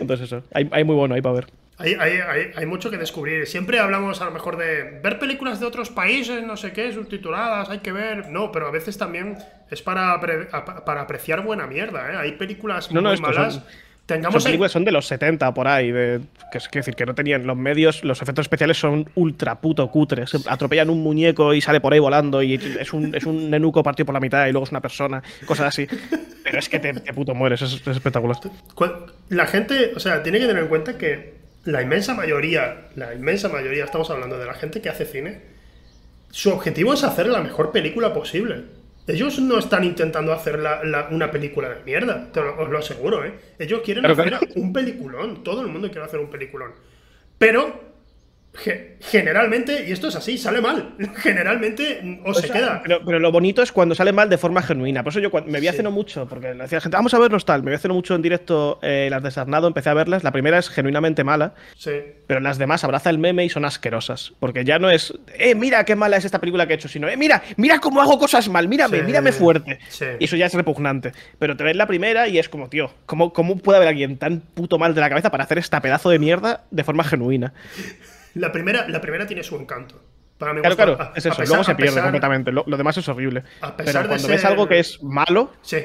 Entonces eso, hay, hay muy bueno ahí para ver. Hay, hay, hay, hay, mucho que descubrir. Siempre hablamos a lo mejor de ver películas de otros países, no sé qué, subtituladas, hay que ver. No, pero a veces también es para, para apreciar buena mierda, ¿eh? Hay películas muy malas. Son, Tengamos son películas son de los 70 por ahí, de, que es decir, que no tenían los medios, los efectos especiales son ultra puto cutres. Atropellan un muñeco y sale por ahí volando y es un, es un nenuco partido por la mitad y luego es una persona, cosas así. Pero es que te, puto mueres, es, es espectacular. La gente, o sea, tiene que tener en cuenta que la inmensa mayoría, la inmensa mayoría, estamos hablando de la gente que hace cine, su objetivo es hacer la mejor película posible. Ellos no están intentando hacer una película de mierda, os lo aseguro, ¿eh? Ellos quieren hacer un peliculón, todo el mundo quiere hacer un peliculón. Pero generalmente, y esto es así, sale mal. Generalmente o, se queda. Pero, lo bonito es cuando sale mal de forma genuina. Por eso yo me vi hace no mucho, porque le decía a la gente, vamos a verlos tal. Me vi hace no mucho en directo eh, las de Sarnado, empecé a verlas. La primera es genuinamente mala. Sí. Pero las demás abraza el meme y son asquerosas. Porque ya no es, eh, mira qué mala es esta película que he hecho, sino, eh, mira, mira cómo hago cosas mal, mírame, mírame fuerte. Y eso ya es repugnante. Pero te ves la primera y es como, tío, ¿cómo, ¿cómo puede haber alguien tan puto mal de la cabeza para hacer esta pedazo de mierda de forma genuina? La primera, la primera tiene su encanto. Para mí claro, claro, es eso. Luego se pierde completamente. Lo, demás es horrible. Pero cuando ves algo que es malo. Sí.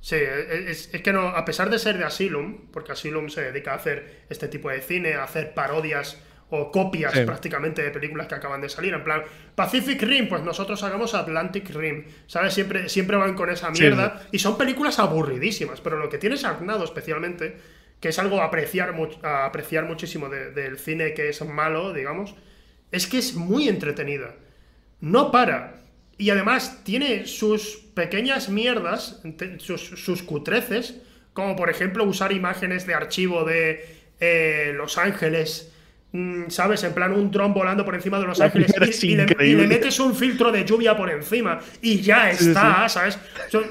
Sí, es, que no, a pesar de ser de Asylum, porque Asylum se dedica a hacer este tipo de cine, a hacer parodias o copias prácticamente de películas que acaban de salir. En plan, Pacific Rim, pues nosotros hagamos Atlantic Rim. ¿Sabes? Siempre, siempre van con esa mierda. Y son películas aburridísimas. Pero lo que tiene Sarnado especialmente que es algo a apreciar, a apreciar muchísimo del cine que es malo, digamos, es que es muy entretenida. No para. Y además tiene sus pequeñas mierdas, sus, cutreces, como por ejemplo usar imágenes de archivo de eh, Los Ángeles, mm, ¿sabes? En plan un dron volando por encima de Los Ángeles y, le, metes un filtro de lluvia por encima y ya está, ¿sabes?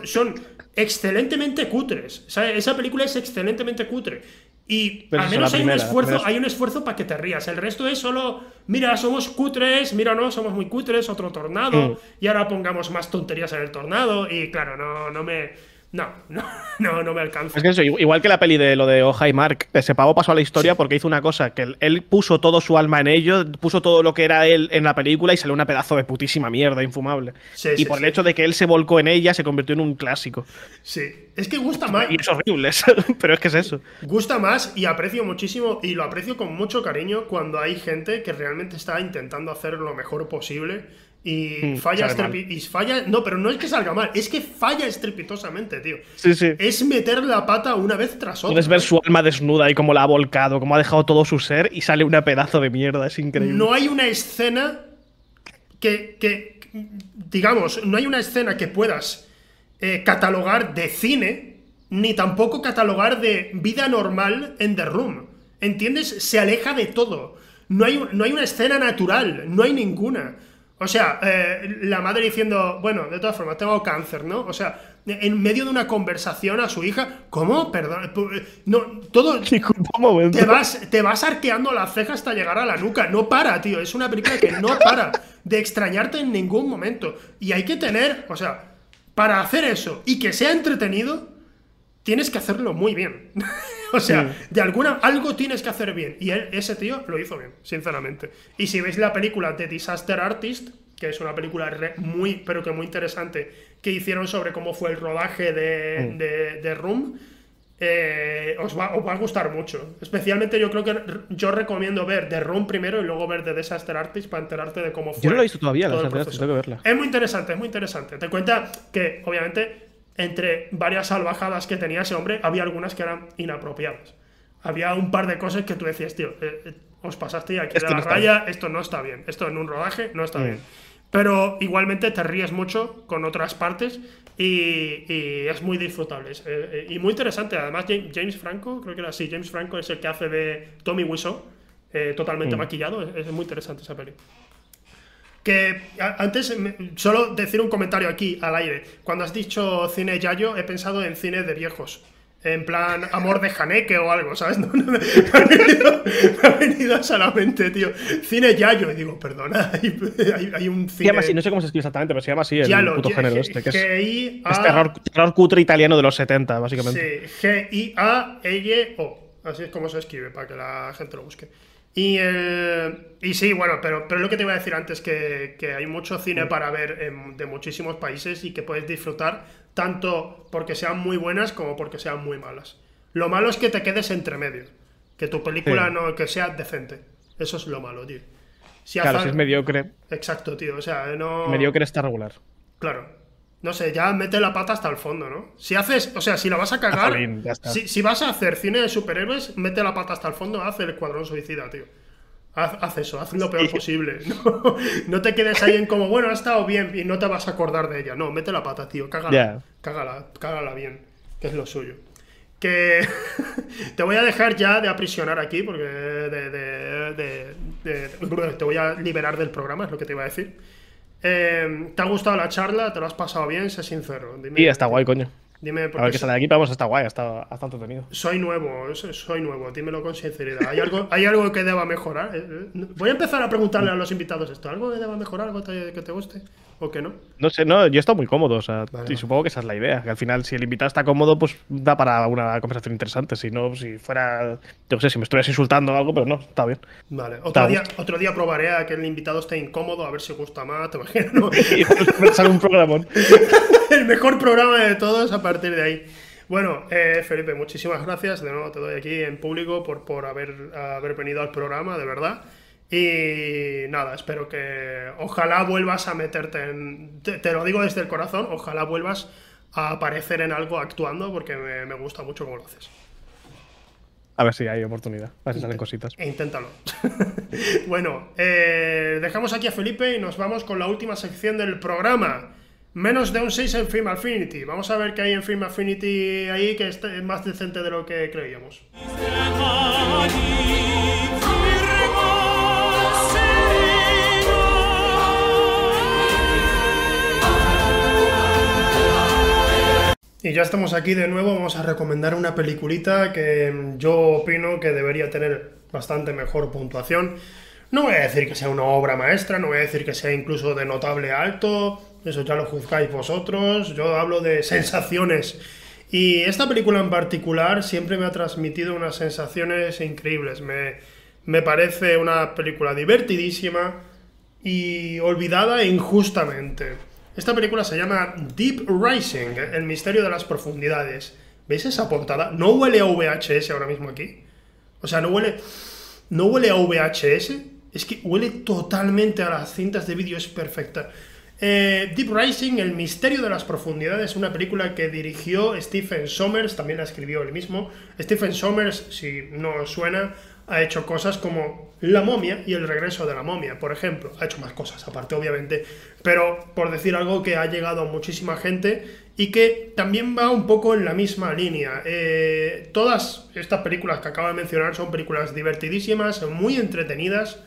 son excelentemente cutres. esa película es excelentemente cutre. Y al menos hay un esfuerzo, hay un esfuerzo para que te rías. El resto es solo, mira, somos cutres, mira, no, somos muy cutres, otro tornado, mm. y ahora pongamos más tonterías en el tornado. Y claro, no, no me no, no, no, no me alcanza. Es que eso, igual que la peli de lo de Oja y Mark, ese pavo pasó a la historia porque hizo una cosa, que él, puso todo su alma en ello, puso todo lo que era él en la película y salió una pedazo de putísima mierda, infumable. y por el hecho de que él se volcó en ella, se convirtió en un clásico. Sí, es que gusta más. Y es horrible, pero es que es eso. Gusta más y aprecio muchísimo, y lo aprecio con mucho cariño cuando hay gente que realmente está intentando hacer lo mejor posible y mm, falla y falla. No, pero no es que salga mal, es que falla estrepitosamente, tío. Sí, sí. Es meter la pata una vez tras otra. Puedes ver su alma desnuda y cómo la ha volcado, cómo ha dejado todo su ser y sale una pedazo de mierda, es increíble. No hay una escena que. que digamos, no hay una escena que puedas eh, catalogar de cine, ni tampoco catalogar de vida normal en The Room. ¿Entiendes? Se aleja de todo. No hay, no hay una escena natural, no hay ninguna. O sea, eh, la madre diciendo, bueno, de todas formas, tengo cáncer, ¿no? O sea, en medio de una conversación a su hija, ¿cómo? Perdón, no, todo... Te vas, te vas arqueando la ceja hasta llegar a la nuca, no para, tío, es una película que no para de extrañarte en ningún momento. Y hay que tener, o sea, para hacer eso y que sea entretenido, tienes que hacerlo muy bien. o sea, de alguna algo tienes que hacer bien. Y ese tío lo hizo bien, sinceramente. Y si veis la película de Disaster Artist, que es una película muy, pero que muy interesante, que hicieron sobre cómo fue el rodaje de, mm. de, Room, eh, os, va, os, va, a gustar mucho. Especialmente yo creo que yo recomiendo ver The Room primero y luego ver The Disaster Artist para enterarte de cómo fue. Yo no lo he visto todavía, la tengo que verla. Es muy interesante, es muy interesante. Te cuenta que, obviamente, entre varias salvajadas que tenía ese hombre, había algunas que eran inapropiadas. Había un par de cosas que tú decías, tío, eh, eh, os pasaste aquí de la raya, esto no está bien, esto en un rodaje no está mm. bien. Pero igualmente te ríes mucho con otras partes y, es muy disfrutable eh, y muy interesante. Además, James Franco, creo que era así, James Franco es el que hace de Tommy Wiseau, totalmente mm. maquillado, es, es, muy interesante esa peli. Que antes, solo decir un comentario aquí al aire. Cuando has dicho cine Yayo, he pensado en cine de viejos. En plan, amor de Haneke o algo, ¿sabes? No, no, me, ha venido, me, ha venido, solamente, tío. Cine Yayo. Y digo, perdona, hay, hay, hay un cine. Se llama así, no sé cómo se escribe exactamente, pero se llama así el Yalo, puto género este. Que es, es terror, terror cutre italiano de los 70, básicamente. Sí, G-I-A-L-O. Así es como se escribe, para que la gente lo busque. Y, el- y sí, bueno, pero, pero lo que te iba a decir antes, que, que hay mucho cine para ver en- de muchísimos países y que puedes disfrutar tanto porque sean muy buenas como porque sean muy malas. Lo malo es que te quedes entre medio, que tu película Sí. no que sea decente. Eso es lo malo, tío. Si Claro, si es mediocre, Exacto, tío. O sea, no. mediocre está regular. Claro. No sé, ya mete la pata hasta el fondo, ¿no? Si haces, o sea, si la vas a cagar, ya está. si, si vas a hacer cine de superhéroes, mete la pata hasta el fondo, haz el escuadrón suicida, tío. Haz, haz eso, haz lo peor Sí. posible. No, no te quedes ahí en como, bueno, ha estado bien y no te vas a acordar de ella. No, mete la pata, tío, cágala. Ya. Cágala, cágala bien, que es lo suyo. Que te voy a dejar ya de aprisionar aquí, porque de, de- de- de- te voy a liberar del programa, es lo que te iba a decir. Eh, ¿Te ha gustado la charla? ¿Te lo has pasado bien? Sé sincero. Dime, Y está guay, coño. Dime, A ver porque qué sale de aquí, pero vamos, está guay, está, está entretenido. soy nuevo, so- soy nuevo, dímelo con sinceridad. ¿Hay algo, ¿hay algo que deba mejorar? Eh, eh, Voy a empezar a preguntarle a los invitados esto. ¿Algo que deba mejorar? ¿Algo que te guste? ¿O que no? No sé, no, yo he estado muy cómodo, o sea, Vale, y supongo que esa es la idea, que al final si el invitado está cómodo, pues da para una conversación interesante, si no, si fuera, yo qué sé, si me estuvieras insultando o algo, pero no, está bien. Vale, otro día, gusto. otro día probaré a que el invitado esté incómodo, a ver si gusta más, te imaginas, ¿no? Y sale un programón. el mejor programa de todos a partir de ahí. Bueno, eh, Felipe, muchísimas gracias. De nuevo te doy aquí en público por, por haber, haber venido al programa, de verdad. Y nada, espero que ojalá vuelvas a meterte en... Te, te lo digo desde el corazón, ojalá vuelvas a aparecer en algo actuando porque me, me gusta mucho cómo lo haces. A ver si hay oportunidad, a ver si salen cositas. E inténtalo. bueno, eh, dejamos aquí a Felipe y nos vamos con la última sección del programa. Menos de un 6 en Film Affinity. Vamos a ver qué hay en Film Affinity ahí que es más decente de lo que creíamos. Y ya estamos aquí de nuevo, vamos a recomendar una peliculita que yo opino que debería tener bastante mejor puntuación. No voy a decir que sea una obra maestra, no voy a decir que sea incluso de notable alto, eso ya lo juzgáis vosotros, yo hablo de sensaciones. Y esta película en particular siempre me ha transmitido unas sensaciones increíbles. Me, me parece una película divertidísima y olvidada injustamente. Esta película se llama Deep Rising, el misterio de las profundidades. ¿Veis esa portada? No huele a VHS ahora mismo aquí. O sea, no huele, no huele a VHS. Es que huele totalmente a las cintas de vídeo, es perfecta. Eh, Deep Rising, el misterio de las profundidades, una película que dirigió Stephen Sommers, también la escribió él mismo. Stephen Sommers, si no suena, ha hecho cosas como La momia y El regreso de la momia, por ejemplo. Ha hecho más cosas, aparte, obviamente, pero por decir algo que ha llegado a muchísima gente y que también va un poco en la misma línea. Eh, todas estas películas que acabo de mencionar son películas divertidísimas, muy entretenidas.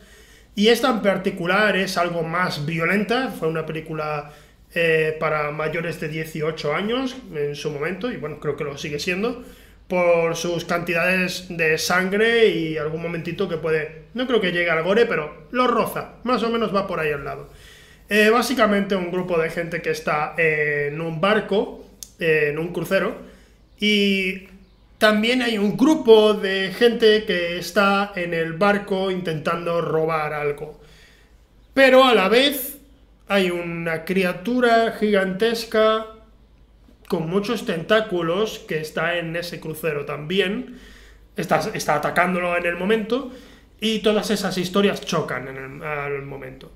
Y esta en particular es algo más violenta, fue una película eh, para mayores de 18 años en su momento, y bueno, creo que lo sigue siendo, por sus cantidades de sangre y algún momentito que puede, no creo que llegue al gore, pero lo roza, más o menos va por ahí al lado. Eh, básicamente un grupo de gente que está en un barco, en un crucero, y también hay un grupo de gente que está en el barco intentando robar algo. Pero a la vez hay una criatura gigantesca con muchos tentáculos que está en ese crucero también. Está, está atacándolo en el momento. Y todas esas historias chocan en el, al momento.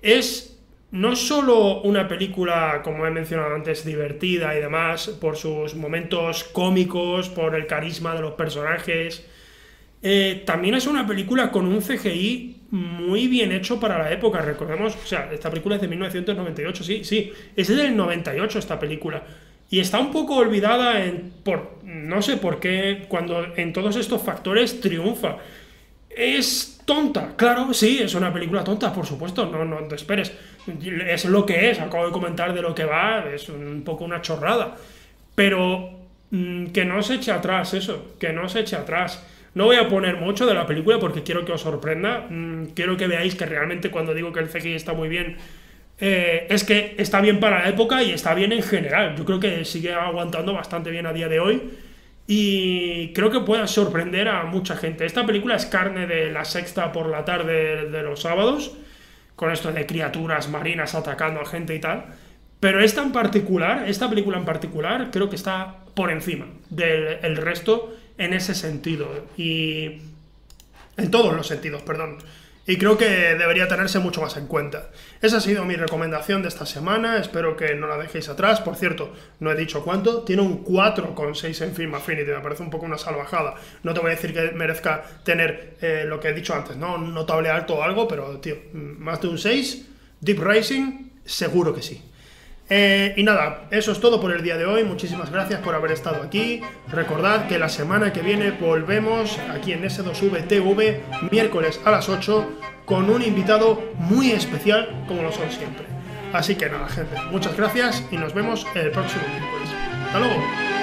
Es no solo una película, como he mencionado antes, divertida y demás, por sus momentos cómicos, por el carisma de los personajes, eh, también es una película con un CGI muy bien hecho para la época. Recordemos, o sea, esta película es de 1998, sí, sí, es del 98 esta película. Y está un poco olvidada en, por, no sé por qué, cuando en todos estos factores triunfa. Es tonta, claro, sí, es una película tonta, por supuesto, no, no te esperes. Es lo que es, acabo de comentar de lo que va, es un poco una chorrada. Pero mm, que que no se eche atrás eso, que no se eche atrás. No voy a poner mucho de la película porque quiero que os sorprenda. Mm, quiero que veáis que realmente cuando digo que el CGI está muy bien, eh, es que está bien para la época y está bien en general. Yo creo que sigue aguantando bastante bien a día de hoy. Y creo que puede sorprender a mucha gente. Esta película es carne de la sexta por la tarde de los sábados, con esto de criaturas marinas atacando a gente y tal. Pero esta en particular, esta película en particular, creo que está por encima del resto en ese sentido. Y en todos los sentidos, perdón. Y creo que debería tenerse mucho más en cuenta. Esa ha sido mi recomendación de esta semana. Espero que no la dejéis atrás. Por cierto, no he dicho cuánto. Tiene un 4,6 en Film Affinity. Me parece un poco una salvajada. No te voy a decir que merezca tener eh, lo que he dicho antes, ¿no? Notable alto o algo, pero, tío, más de un 6. Deep Racing, seguro que sí. Eh, y nada, eso es todo por el día de hoy. Muchísimas gracias por haber estado aquí. Recordad que la semana que viene volvemos aquí en S2V TV, miércoles a las 8, con un invitado muy especial, como lo son siempre. Así que nada, gente, muchas gracias y nos vemos el próximo miércoles. Hasta luego.